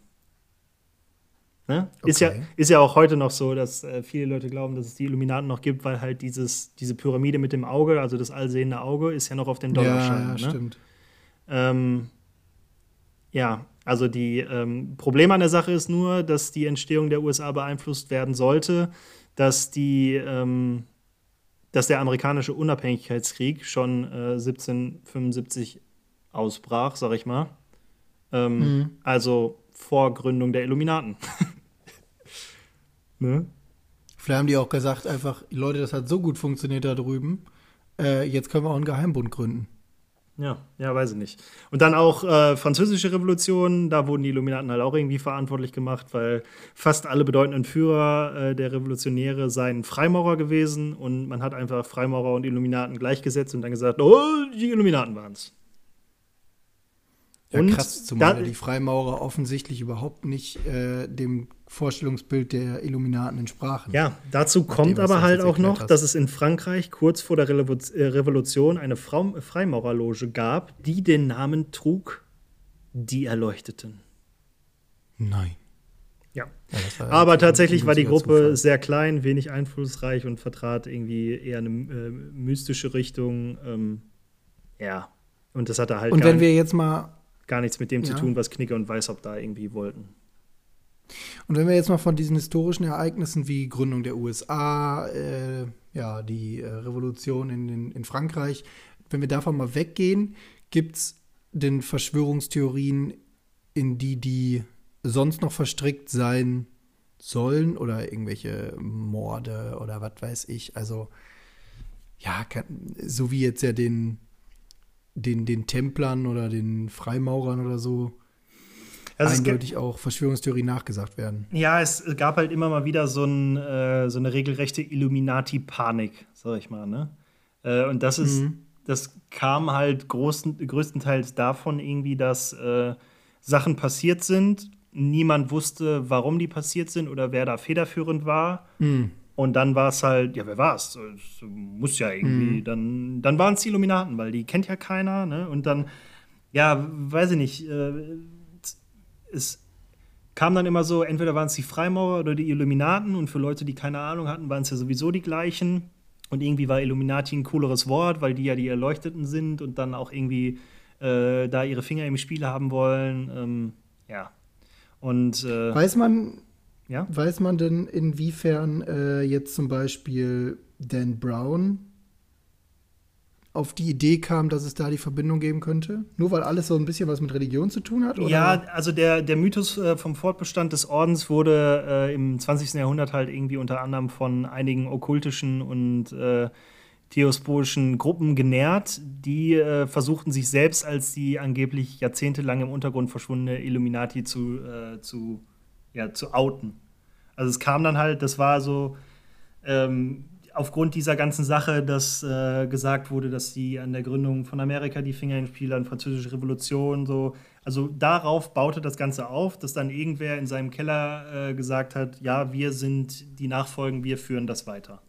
Ne? Okay. Ist, ja, ist ja auch heute noch so, dass äh, viele Leute glauben, dass es die Illuminaten noch gibt, weil halt dieses, diese Pyramide mit dem Auge, also das allsehende Auge, ist ja noch auf den Dollarscheinen. Ja, ja, ne? stimmt. Ähm, ja, also die ähm, Problem an der Sache ist nur, dass die Entstehung der USA beeinflusst werden sollte, dass die ähm, dass der amerikanische Unabhängigkeitskrieg schon äh, 1775 ausbrach, sag ich mal. Ähm, mhm. Also vor Gründung der Illuminaten. Ne? Vielleicht haben die auch gesagt, einfach, Leute, das hat so gut funktioniert da drüben, äh, jetzt können wir auch einen Geheimbund gründen. Ja, ja, weiß ich nicht. Und dann auch äh, französische Revolution, da wurden die Illuminaten halt auch irgendwie verantwortlich gemacht, weil fast alle bedeutenden Führer äh, der Revolutionäre seien Freimaurer gewesen und man hat einfach Freimaurer und Illuminaten gleichgesetzt und dann gesagt, oh, die Illuminaten waren es. Ja, und krass, zumal die Freimaurer offensichtlich überhaupt nicht äh, dem Vorstellungsbild der Illuminaten entsprachen. Ja, dazu kommt dem, aber halt auch noch, hast. dass es in Frankreich kurz vor der äh, Revolution eine Freimaurerloge gab, die den Namen trug Die Erleuchteten. Nein. Ja. ja aber tatsächlich war die Gruppe Zufall. sehr klein, wenig einflussreich und vertrat irgendwie eher eine äh, mystische Richtung. Ähm, ja. Und das hatte halt. Und wenn wir jetzt mal gar nichts mit dem ja. zu tun, was Knicke und Weißhaupt da irgendwie wollten. Und wenn wir jetzt mal von diesen historischen Ereignissen wie Gründung der USA, äh, ja, die äh, Revolution in, in, in, Frankreich, wenn wir davon mal weggehen, gibt es denn Verschwörungstheorien, in die die sonst noch verstrickt sein sollen oder irgendwelche Morde oder was weiß ich. Also, ja, so wie jetzt ja den den, den Templern oder den Freimaurern oder so also eindeutig auch Verschwörungstheorien nachgesagt werden. Ja, es gab halt immer mal wieder so, ein, äh, so eine regelrechte Illuminati-Panik, sag ich mal. Ne? Äh, und das ist, mhm. das kam halt großen, größtenteils davon irgendwie, dass äh, Sachen passiert sind. Niemand wusste, warum die passiert sind oder wer da federführend war. Mhm. Und dann war es halt, ja, wer war es? Muss ja irgendwie. Mhm. Dann, dann waren es die Illuminaten, weil die kennt ja keiner. Ne? Und dann, ja, weiß ich nicht. Äh, es kam dann immer so, entweder waren es die Freimaurer oder die Illuminaten. Und für Leute, die keine Ahnung hatten, waren es ja sowieso die gleichen. Und irgendwie war Illuminati ein cooleres Wort, weil die ja die Erleuchteten sind und dann auch irgendwie äh, da ihre Finger im Spiel haben wollen. Ähm, ja. Und äh, weiß man, ja? Weiß man denn, inwiefern äh, jetzt zum Beispiel Dan Brown auf die Idee kam, dass es da die Verbindung geben könnte? Nur weil alles so ein bisschen was mit Religion zu tun hat? Oder? Ja, also der, der Mythos äh, vom Fortbestand des Ordens wurde äh, im 20. Jahrhundert halt irgendwie unter anderem von einigen okkultischen und äh, theospoischen Gruppen genährt, die äh, versuchten sich selbst als die angeblich jahrzehntelang im Untergrund verschwundene Illuminati zu, äh, zu, ja, zu outen. Also es kam dann halt, das war so ähm, aufgrund dieser ganzen Sache, dass äh, gesagt wurde, dass die an der Gründung von Amerika die Finger im Spiel an französische Revolution so. Also darauf baute das Ganze auf, dass dann irgendwer in seinem Keller äh, gesagt hat, ja, wir sind die Nachfolgen, wir führen das weiter.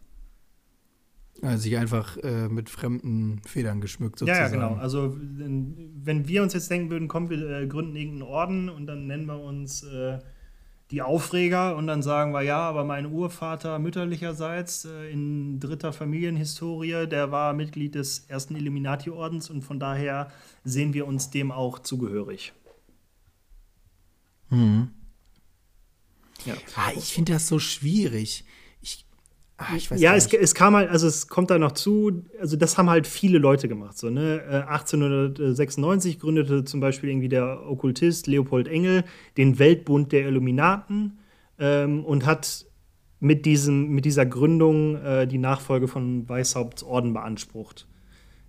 Also sich einfach äh, mit fremden Federn geschmückt sozusagen. Ja, ja, genau. Also wenn wir uns jetzt denken würden, komm, wir äh, gründen irgendeinen Orden und dann nennen wir uns äh, die Aufreger und dann sagen wir, ja, aber mein Urvater mütterlicherseits äh, in dritter Familienhistorie, der war Mitglied des ersten Illuminati-Ordens und von daher sehen wir uns dem auch zugehörig. Hm. Ja. Ah, ich finde das so schwierig. Ah, ja, es, es, kam halt, also es kommt da noch zu, also das haben halt viele Leute gemacht. So, ne? 1896 äh, gründete zum Beispiel irgendwie der Okkultist Leopold Engel den Weltbund der Illuminaten ähm, und hat mit, diesem, mit dieser Gründung äh, die Nachfolge von Weishaupts Orden beansprucht.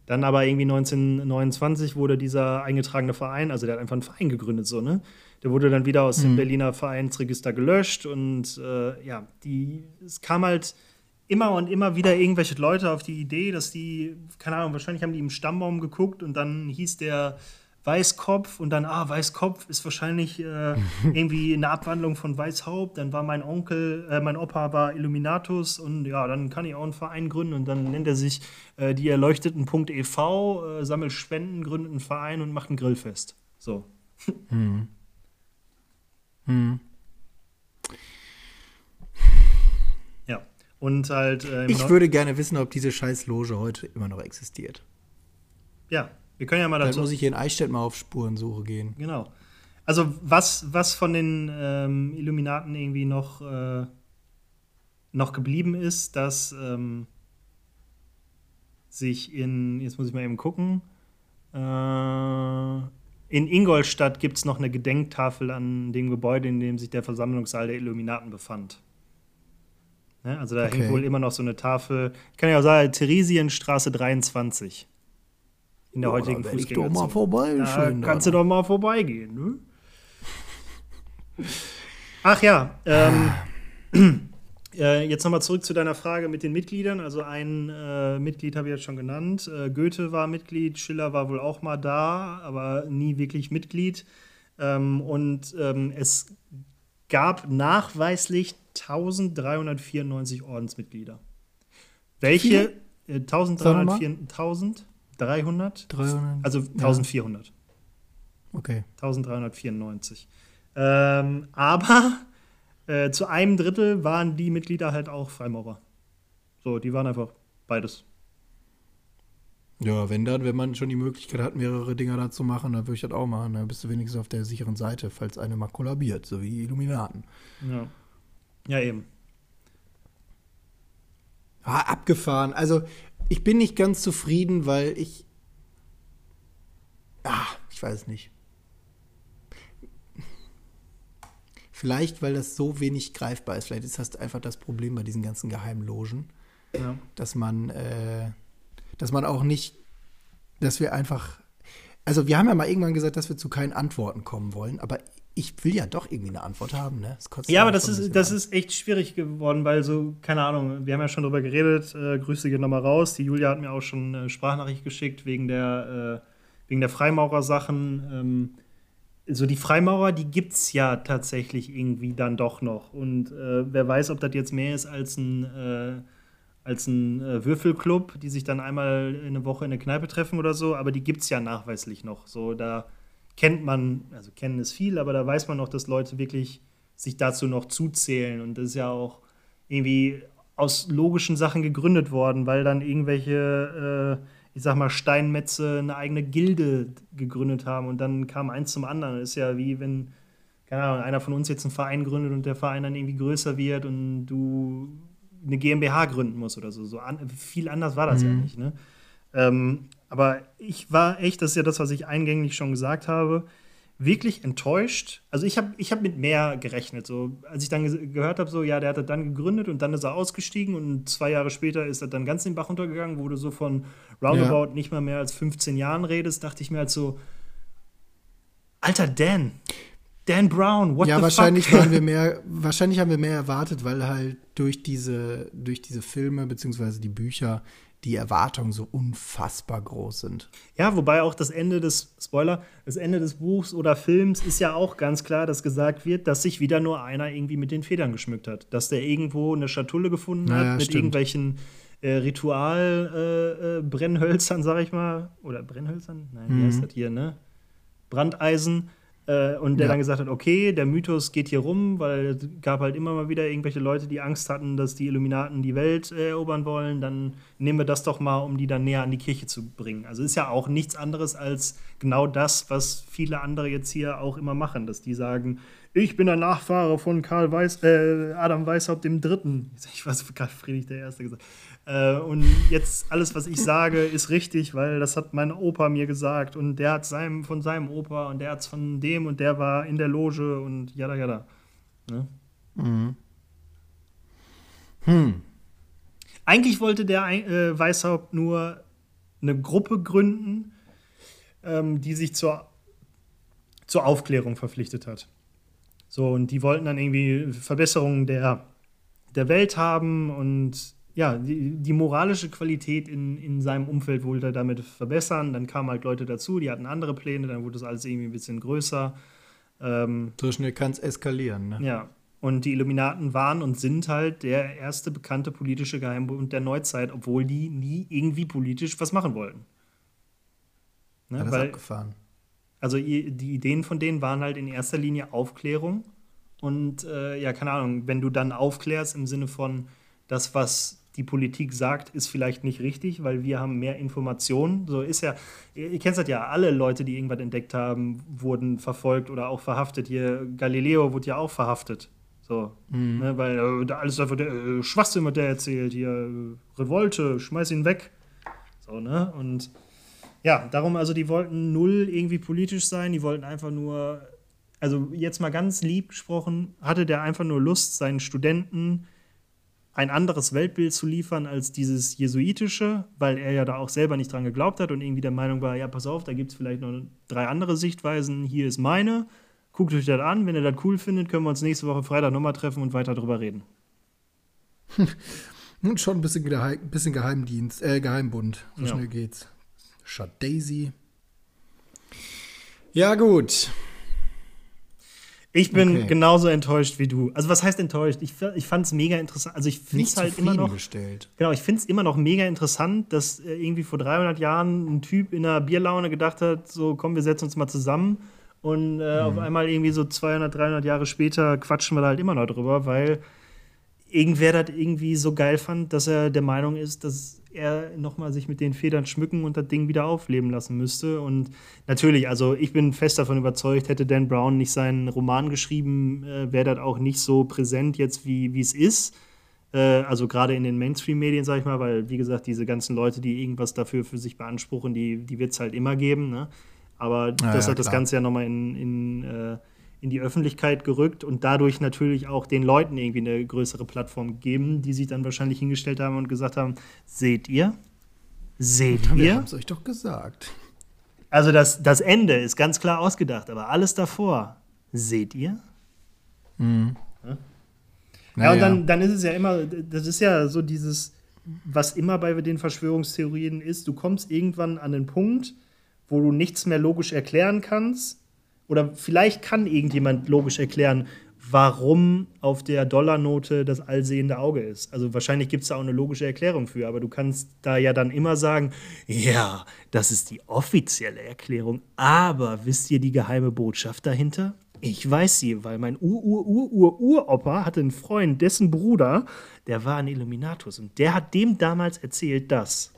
Dann aber irgendwie 1929 wurde dieser eingetragene Verein, also der hat einfach einen Verein gegründet, so, ne? Der wurde dann wieder aus mhm. dem Berliner Vereinsregister gelöscht und äh, ja, die, es kam halt immer und immer wieder irgendwelche Leute auf die Idee, dass die, keine Ahnung, wahrscheinlich haben die im Stammbaum geguckt und dann hieß der Weißkopf und dann, ah, Weißkopf ist wahrscheinlich äh, irgendwie eine Abwandlung von Weißhaupt. Dann war mein Onkel, äh, mein Opa war Illuminatus und ja, dann kann ich auch einen Verein gründen und dann nennt er sich äh, die Erleuchteten.ev, äh, sammelt Spenden, gründet einen Verein und macht ein Grillfest. So. Hm. Hm. Und halt. Äh, ich würde gerne wissen, ob diese scheiß Loge heute immer noch existiert. Ja, wir können ja mal dazu. Dann muss ich hier in Eichstätt mal auf Spurensuche gehen. Genau. Also, was, was von den ähm, Illuminaten irgendwie noch, äh, noch geblieben ist, dass ähm, sich in. Jetzt muss ich mal eben gucken. Äh, in Ingolstadt gibt es noch eine Gedenktafel an dem Gebäude, in dem sich der Versammlungssaal der Illuminaten befand. Ne? Also da okay. hängt wohl immer noch so eine Tafel. Ich kann ja auch sagen, Theresienstraße 23. In der ja, heutigen da ich doch mal vorbei. Da kannst du doch mal vorbeigehen. Ne? Ach ja, ähm, äh, jetzt nochmal zurück zu deiner Frage mit den Mitgliedern. Also ein äh, Mitglied habe ich jetzt schon genannt. Äh, Goethe war Mitglied, Schiller war wohl auch mal da, aber nie wirklich Mitglied. Ähm, und ähm, es gab nachweislich 1394 Ordensmitglieder. Welche? Äh, 1300? 300? 300? Also 1400. Ja. Okay. 1394. Ähm, aber äh, zu einem Drittel waren die Mitglieder halt auch Freimaurer. So, die waren einfach beides. Ja, wenn dann, wenn man schon die Möglichkeit hat, mehrere Dinger da zu machen, dann würde ich das auch machen. Dann bist du wenigstens auf der sicheren Seite, falls eine mal kollabiert, so wie Illuminaten. Ja. Ja, eben. Ah, abgefahren. Also, ich bin nicht ganz zufrieden, weil ich. Ah, ich weiß nicht. Vielleicht, weil das so wenig greifbar ist. Vielleicht ist das einfach das Problem bei diesen ganzen geheimen Logen. Ja. Dass man, äh, dass man auch nicht, dass wir einfach. Also, wir haben ja mal irgendwann gesagt, dass wir zu keinen Antworten kommen wollen, aber ich will ja doch irgendwie eine Antwort haben, ne? ja, aber das ist, das ist echt schwierig geworden, weil so, keine Ahnung, wir haben ja schon drüber geredet, äh, Grüße gehen nochmal raus. Die Julia hat mir auch schon eine Sprachnachricht geschickt wegen der, äh, wegen der Freimaurer-Sachen. Ähm, so die Freimaurer, die gibt's ja tatsächlich irgendwie dann doch noch. Und äh, wer weiß, ob das jetzt mehr ist als ein, äh, als ein äh, Würfelclub, die sich dann einmal in eine Woche in eine Kneipe treffen oder so, aber die gibt's ja nachweislich noch. So, da kennt man, also kennen ist viel, aber da weiß man noch, dass Leute wirklich sich dazu noch zuzählen. Und das ist ja auch irgendwie aus logischen Sachen gegründet worden, weil dann irgendwelche, äh, ich sag mal, Steinmetze eine eigene Gilde gegründet haben und dann kam eins zum anderen. Das ist ja wie wenn, keine Ahnung, einer von uns jetzt einen Verein gründet und der Verein dann irgendwie größer wird und du eine GmbH gründen musst oder so. so an, viel anders war das mhm. ja nicht. Ne? Ähm, aber ich war echt, das ist ja das, was ich eingänglich schon gesagt habe, wirklich enttäuscht. Also ich habe ich hab mit mehr gerechnet. So, als ich dann ge gehört habe, so, ja, der hat das dann gegründet und dann ist er ausgestiegen und zwei Jahre später ist er dann ganz den Bach runtergegangen, wo du so von Roundabout ja. nicht mal mehr als 15 Jahren redest, dachte ich mir halt so, alter Dan. Dan Brown, what ja, the wahrscheinlich fuck? Waren wir mehr, wahrscheinlich haben wir mehr erwartet, weil halt durch diese, durch diese Filme beziehungsweise die Bücher die Erwartungen so unfassbar groß sind. Ja, wobei auch das Ende des, Spoiler, das Ende des Buchs oder Films ist ja auch ganz klar, dass gesagt wird, dass sich wieder nur einer irgendwie mit den Federn geschmückt hat. Dass der irgendwo eine Schatulle gefunden hat naja, mit stimmt. irgendwelchen äh, Ritual-Brennhölzern, äh, äh sag ich mal. Oder Brennhölzern? Nein, mhm. wie heißt das hier, ne? Brandeisen äh, und der ja. dann gesagt hat, okay, der Mythos geht hier rum, weil es gab halt immer mal wieder irgendwelche Leute, die Angst hatten, dass die Illuminaten die Welt äh, erobern wollen. Dann nehmen wir das doch mal, um die dann näher an die Kirche zu bringen. Also ist ja auch nichts anderes als genau das, was viele andere jetzt hier auch immer machen, dass die sagen, ich bin der Nachfahre von Karl Weiß, äh, Adam Weishaupt dem Dritten. Ich weiß, Karl Friedrich der Erste gesagt. Äh, und jetzt alles, was ich sage, ist richtig, weil das hat mein Opa mir gesagt und der hat seinem, von seinem Opa und der hat es von dem und der war in der Loge und jada jada. Ne? Mhm. Hm. Eigentlich wollte der äh, Weishaupt nur eine Gruppe gründen, ähm, die sich zur, zur Aufklärung verpflichtet hat. So, und die wollten dann irgendwie Verbesserungen der, der Welt haben und ja, die, die, moralische Qualität in, in seinem Umfeld wollte er damit verbessern. Dann kamen halt Leute dazu, die hatten andere Pläne, dann wurde das alles irgendwie ein bisschen größer. Ähm, so schnell kann es eskalieren, ne? Ja. Und die Illuminaten waren und sind halt der erste bekannte politische Geheimbund der Neuzeit, obwohl die nie irgendwie politisch was machen wollten. Ne? Alles Weil, abgefahren. Also die Ideen von denen waren halt in erster Linie Aufklärung. Und äh, ja, keine Ahnung, wenn du dann aufklärst im Sinne von das, was die Politik sagt, ist vielleicht nicht richtig, weil wir haben mehr Informationen. So ist ja, ihr kennt das ja, alle Leute, die irgendwas entdeckt haben, wurden verfolgt oder auch verhaftet. Hier, Galileo wurde ja auch verhaftet. So, mhm. ne, weil äh, alles dafür der äh, Schwachsinn, was der erzählt, hier, äh, Revolte, schmeiß ihn weg. So, ne? Und ja, darum, also die wollten null irgendwie politisch sein, die wollten einfach nur, also jetzt mal ganz lieb gesprochen, hatte der einfach nur Lust, seinen Studenten ein anderes Weltbild zu liefern als dieses jesuitische, weil er ja da auch selber nicht dran geglaubt hat und irgendwie der Meinung war, ja, pass auf, da gibt es vielleicht noch drei andere Sichtweisen, hier ist meine, guckt euch das an, wenn ihr das cool findet, können wir uns nächste Woche Freitag nochmal treffen und weiter drüber reden. Nun schon ein bisschen, bisschen Geheimdienst, äh, Geheimbund, so ja. schnell geht's. Shot Daisy. Ja, gut. Ich bin okay. genauso enttäuscht wie du. Also was heißt enttäuscht? Ich, ich fand es mega interessant. Also ich finde es halt immer noch. Genau, ich finde es immer noch mega interessant, dass äh, irgendwie vor 300 Jahren ein Typ in einer Bierlaune gedacht hat, so komm, wir setzen uns mal zusammen. Und äh, mhm. auf einmal irgendwie so 200, 300 Jahre später quatschen wir da halt immer noch drüber, weil irgendwer das irgendwie so geil fand, dass er der Meinung ist, dass er nochmal sich mit den Federn schmücken und das Ding wieder aufleben lassen müsste. Und natürlich, also ich bin fest davon überzeugt, hätte Dan Brown nicht seinen Roman geschrieben, äh, wäre das auch nicht so präsent jetzt, wie es ist. Äh, also gerade in den Mainstream-Medien, sag ich mal, weil, wie gesagt, diese ganzen Leute, die irgendwas dafür für sich beanspruchen, die, die wird es halt immer geben. Ne? Aber ja, das ja, hat klar. das Ganze ja nochmal in, in äh, in die Öffentlichkeit gerückt und dadurch natürlich auch den Leuten irgendwie eine größere Plattform gegeben, die sich dann wahrscheinlich hingestellt haben und gesagt haben: Seht ihr? Seht ihr? Wir haben es euch doch gesagt. Also das, das Ende ist ganz klar ausgedacht, aber alles davor, seht ihr? Mhm. Ja, naja. und dann, dann ist es ja immer, das ist ja so dieses, was immer bei den Verschwörungstheorien ist, du kommst irgendwann an den Punkt, wo du nichts mehr logisch erklären kannst oder vielleicht kann irgendjemand logisch erklären, warum auf der Dollarnote das allsehende Auge ist. Also wahrscheinlich gibt es da auch eine logische Erklärung für, aber du kannst da ja dann immer sagen, ja, das ist die offizielle Erklärung, aber wisst ihr die geheime Botschaft dahinter? Ich weiß sie, weil mein Ur-Ur-Ur-Ur-Uropa hatte einen Freund, dessen Bruder, der war ein Illuminatus und der hat dem damals erzählt, dass.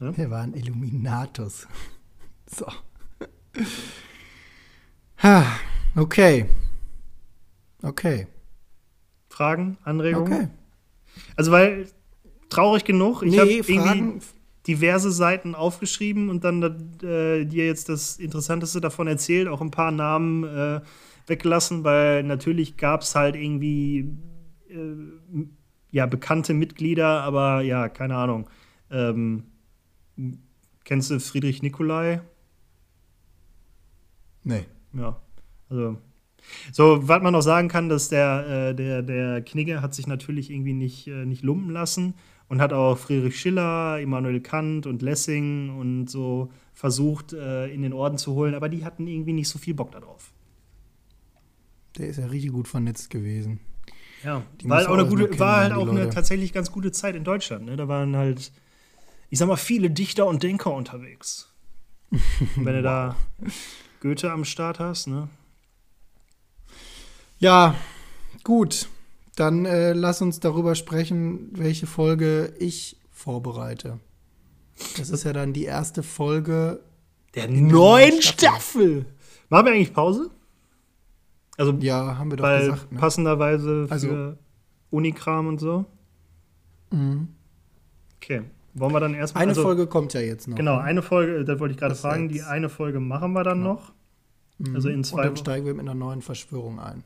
Ja? Der war ein Illuminatus. So. Okay. Okay. Fragen, Anregungen? Okay. Also, weil traurig genug, ich nee, habe irgendwie diverse Seiten aufgeschrieben und dann äh, dir jetzt das Interessanteste davon erzählt, auch ein paar Namen äh, weggelassen, weil natürlich gab es halt irgendwie äh, ja, bekannte Mitglieder, aber ja, keine Ahnung. Ähm, kennst du Friedrich Nikolai? Nee. ja, also so, was man noch sagen kann, dass der, äh, der, der Knigge hat sich natürlich irgendwie nicht, äh, nicht lumpen lassen und hat auch Friedrich Schiller, Immanuel Kant und Lessing und so versucht, äh, in den Orden zu holen, aber die hatten irgendwie nicht so viel Bock darauf. Der ist ja richtig gut vernetzt gewesen. Ja, die war, halt auch eine gute, war halt auch eine tatsächlich ganz gute Zeit in Deutschland. Ne? Da waren halt, ich sag mal, viele Dichter und Denker unterwegs. wenn du da Goethe am Start hast, ne? Ja, gut. Dann äh, lass uns darüber sprechen, welche Folge ich vorbereite. Das ist ja dann die erste Folge der neuen Staffel. Staffel. Machen wir eigentlich Pause? Also, ja, haben wir doch weil gesagt. Ne? Passenderweise für also, Unikram und so. Mhm. Okay. Wollen wir dann erstmal. Eine also, Folge kommt ja jetzt noch. Genau, ne? eine Folge, da wollte ich gerade fragen, die eine Folge machen wir dann genau. noch. Mhm. Also in zwei Und dann steigen wir mit einer neuen Verschwörung ein.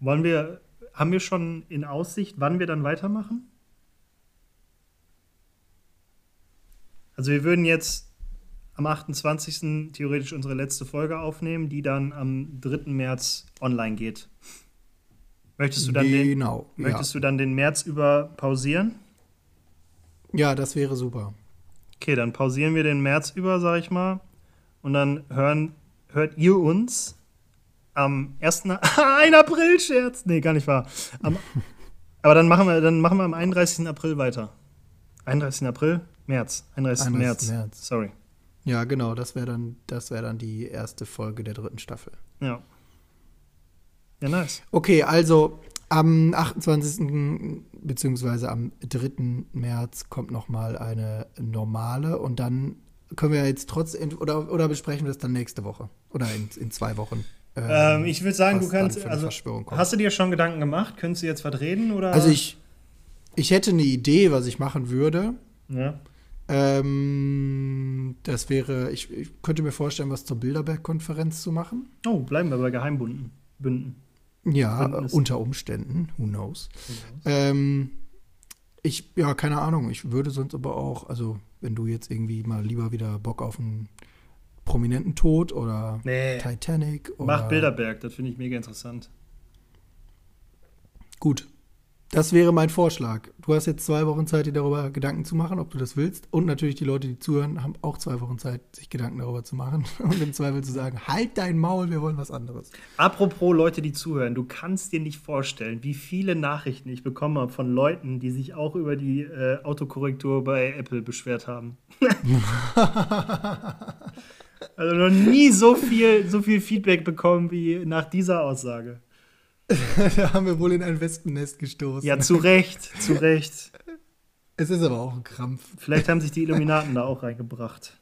Wollen wir, haben wir schon in Aussicht, wann wir dann weitermachen? Also wir würden jetzt am 28. theoretisch unsere letzte Folge aufnehmen, die dann am 3. März online geht. Möchtest du dann genau, den, möchtest ja. du dann den März über pausieren? Ja, das wäre super. Okay, dann pausieren wir den März über, sag ich mal. Und dann hören, hört ihr uns am 1. ein April-Scherz. Nee, gar nicht wahr. Am, aber dann machen, wir, dann machen wir am 31. April weiter. 31. April? März. 31. 31. März. März. Sorry. Ja, genau, das wäre dann, wär dann die erste Folge der dritten Staffel. Ja. Ja, nice. Okay, also am 28. beziehungsweise am 3. März kommt noch mal eine normale und dann können wir jetzt trotzdem oder, oder besprechen wir das dann nächste Woche oder in, in zwei Wochen. Ähm, ich würde sagen, du kannst. Also, hast du dir schon Gedanken gemacht? Könntest du jetzt was reden? Oder? Also, ich, ich hätte eine Idee, was ich machen würde. Ja. Ähm, das wäre, ich, ich, könnte mir vorstellen, was zur Bilderberg-Konferenz zu machen. Oh, bleiben wir bei Geheimbunden. Bünden. Ja, unter Umständen. Who knows? Who knows? Ähm, ich, ja, keine Ahnung. Ich würde sonst aber auch, also, wenn du jetzt irgendwie mal lieber wieder Bock auf ein prominenten Tod oder nee. Titanic. Oder Mach Bilderberg, das finde ich mega interessant. Gut. Das wäre mein Vorschlag. Du hast jetzt zwei Wochen Zeit, dir darüber Gedanken zu machen, ob du das willst. Und natürlich die Leute, die zuhören, haben auch zwei Wochen Zeit, sich Gedanken darüber zu machen und im Zweifel zu sagen, halt dein Maul, wir wollen was anderes. Apropos Leute, die zuhören, du kannst dir nicht vorstellen, wie viele Nachrichten ich bekommen habe von Leuten, die sich auch über die äh, Autokorrektur bei Apple beschwert haben. Also noch nie so viel, so viel Feedback bekommen wie nach dieser Aussage. da haben wir wohl in ein Wespennest gestoßen. Ja, zu Recht, zu Recht. Es ist aber auch ein Krampf. Vielleicht haben sich die Illuminaten da auch reingebracht.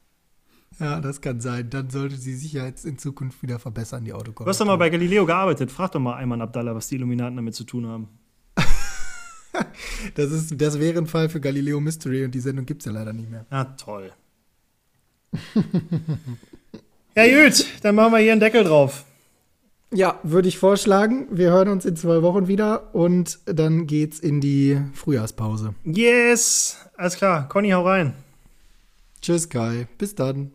Ja, das kann sein. Dann sollte sie sich ja jetzt in Zukunft wieder verbessern, die Autokorrektur. Du hast doch mal bei Galileo gearbeitet. Frag doch mal Ayman Abdallah, was die Illuminaten damit zu tun haben. das, ist, das wäre ein Fall für Galileo Mystery und die Sendung gibt es ja leider nicht mehr. Ja, toll. ja, gut, dann machen wir hier einen Deckel drauf. Ja, würde ich vorschlagen. Wir hören uns in zwei Wochen wieder und dann geht's in die Frühjahrspause. Yes! Alles klar. Conny, hau rein. Tschüss, Kai. Bis dann.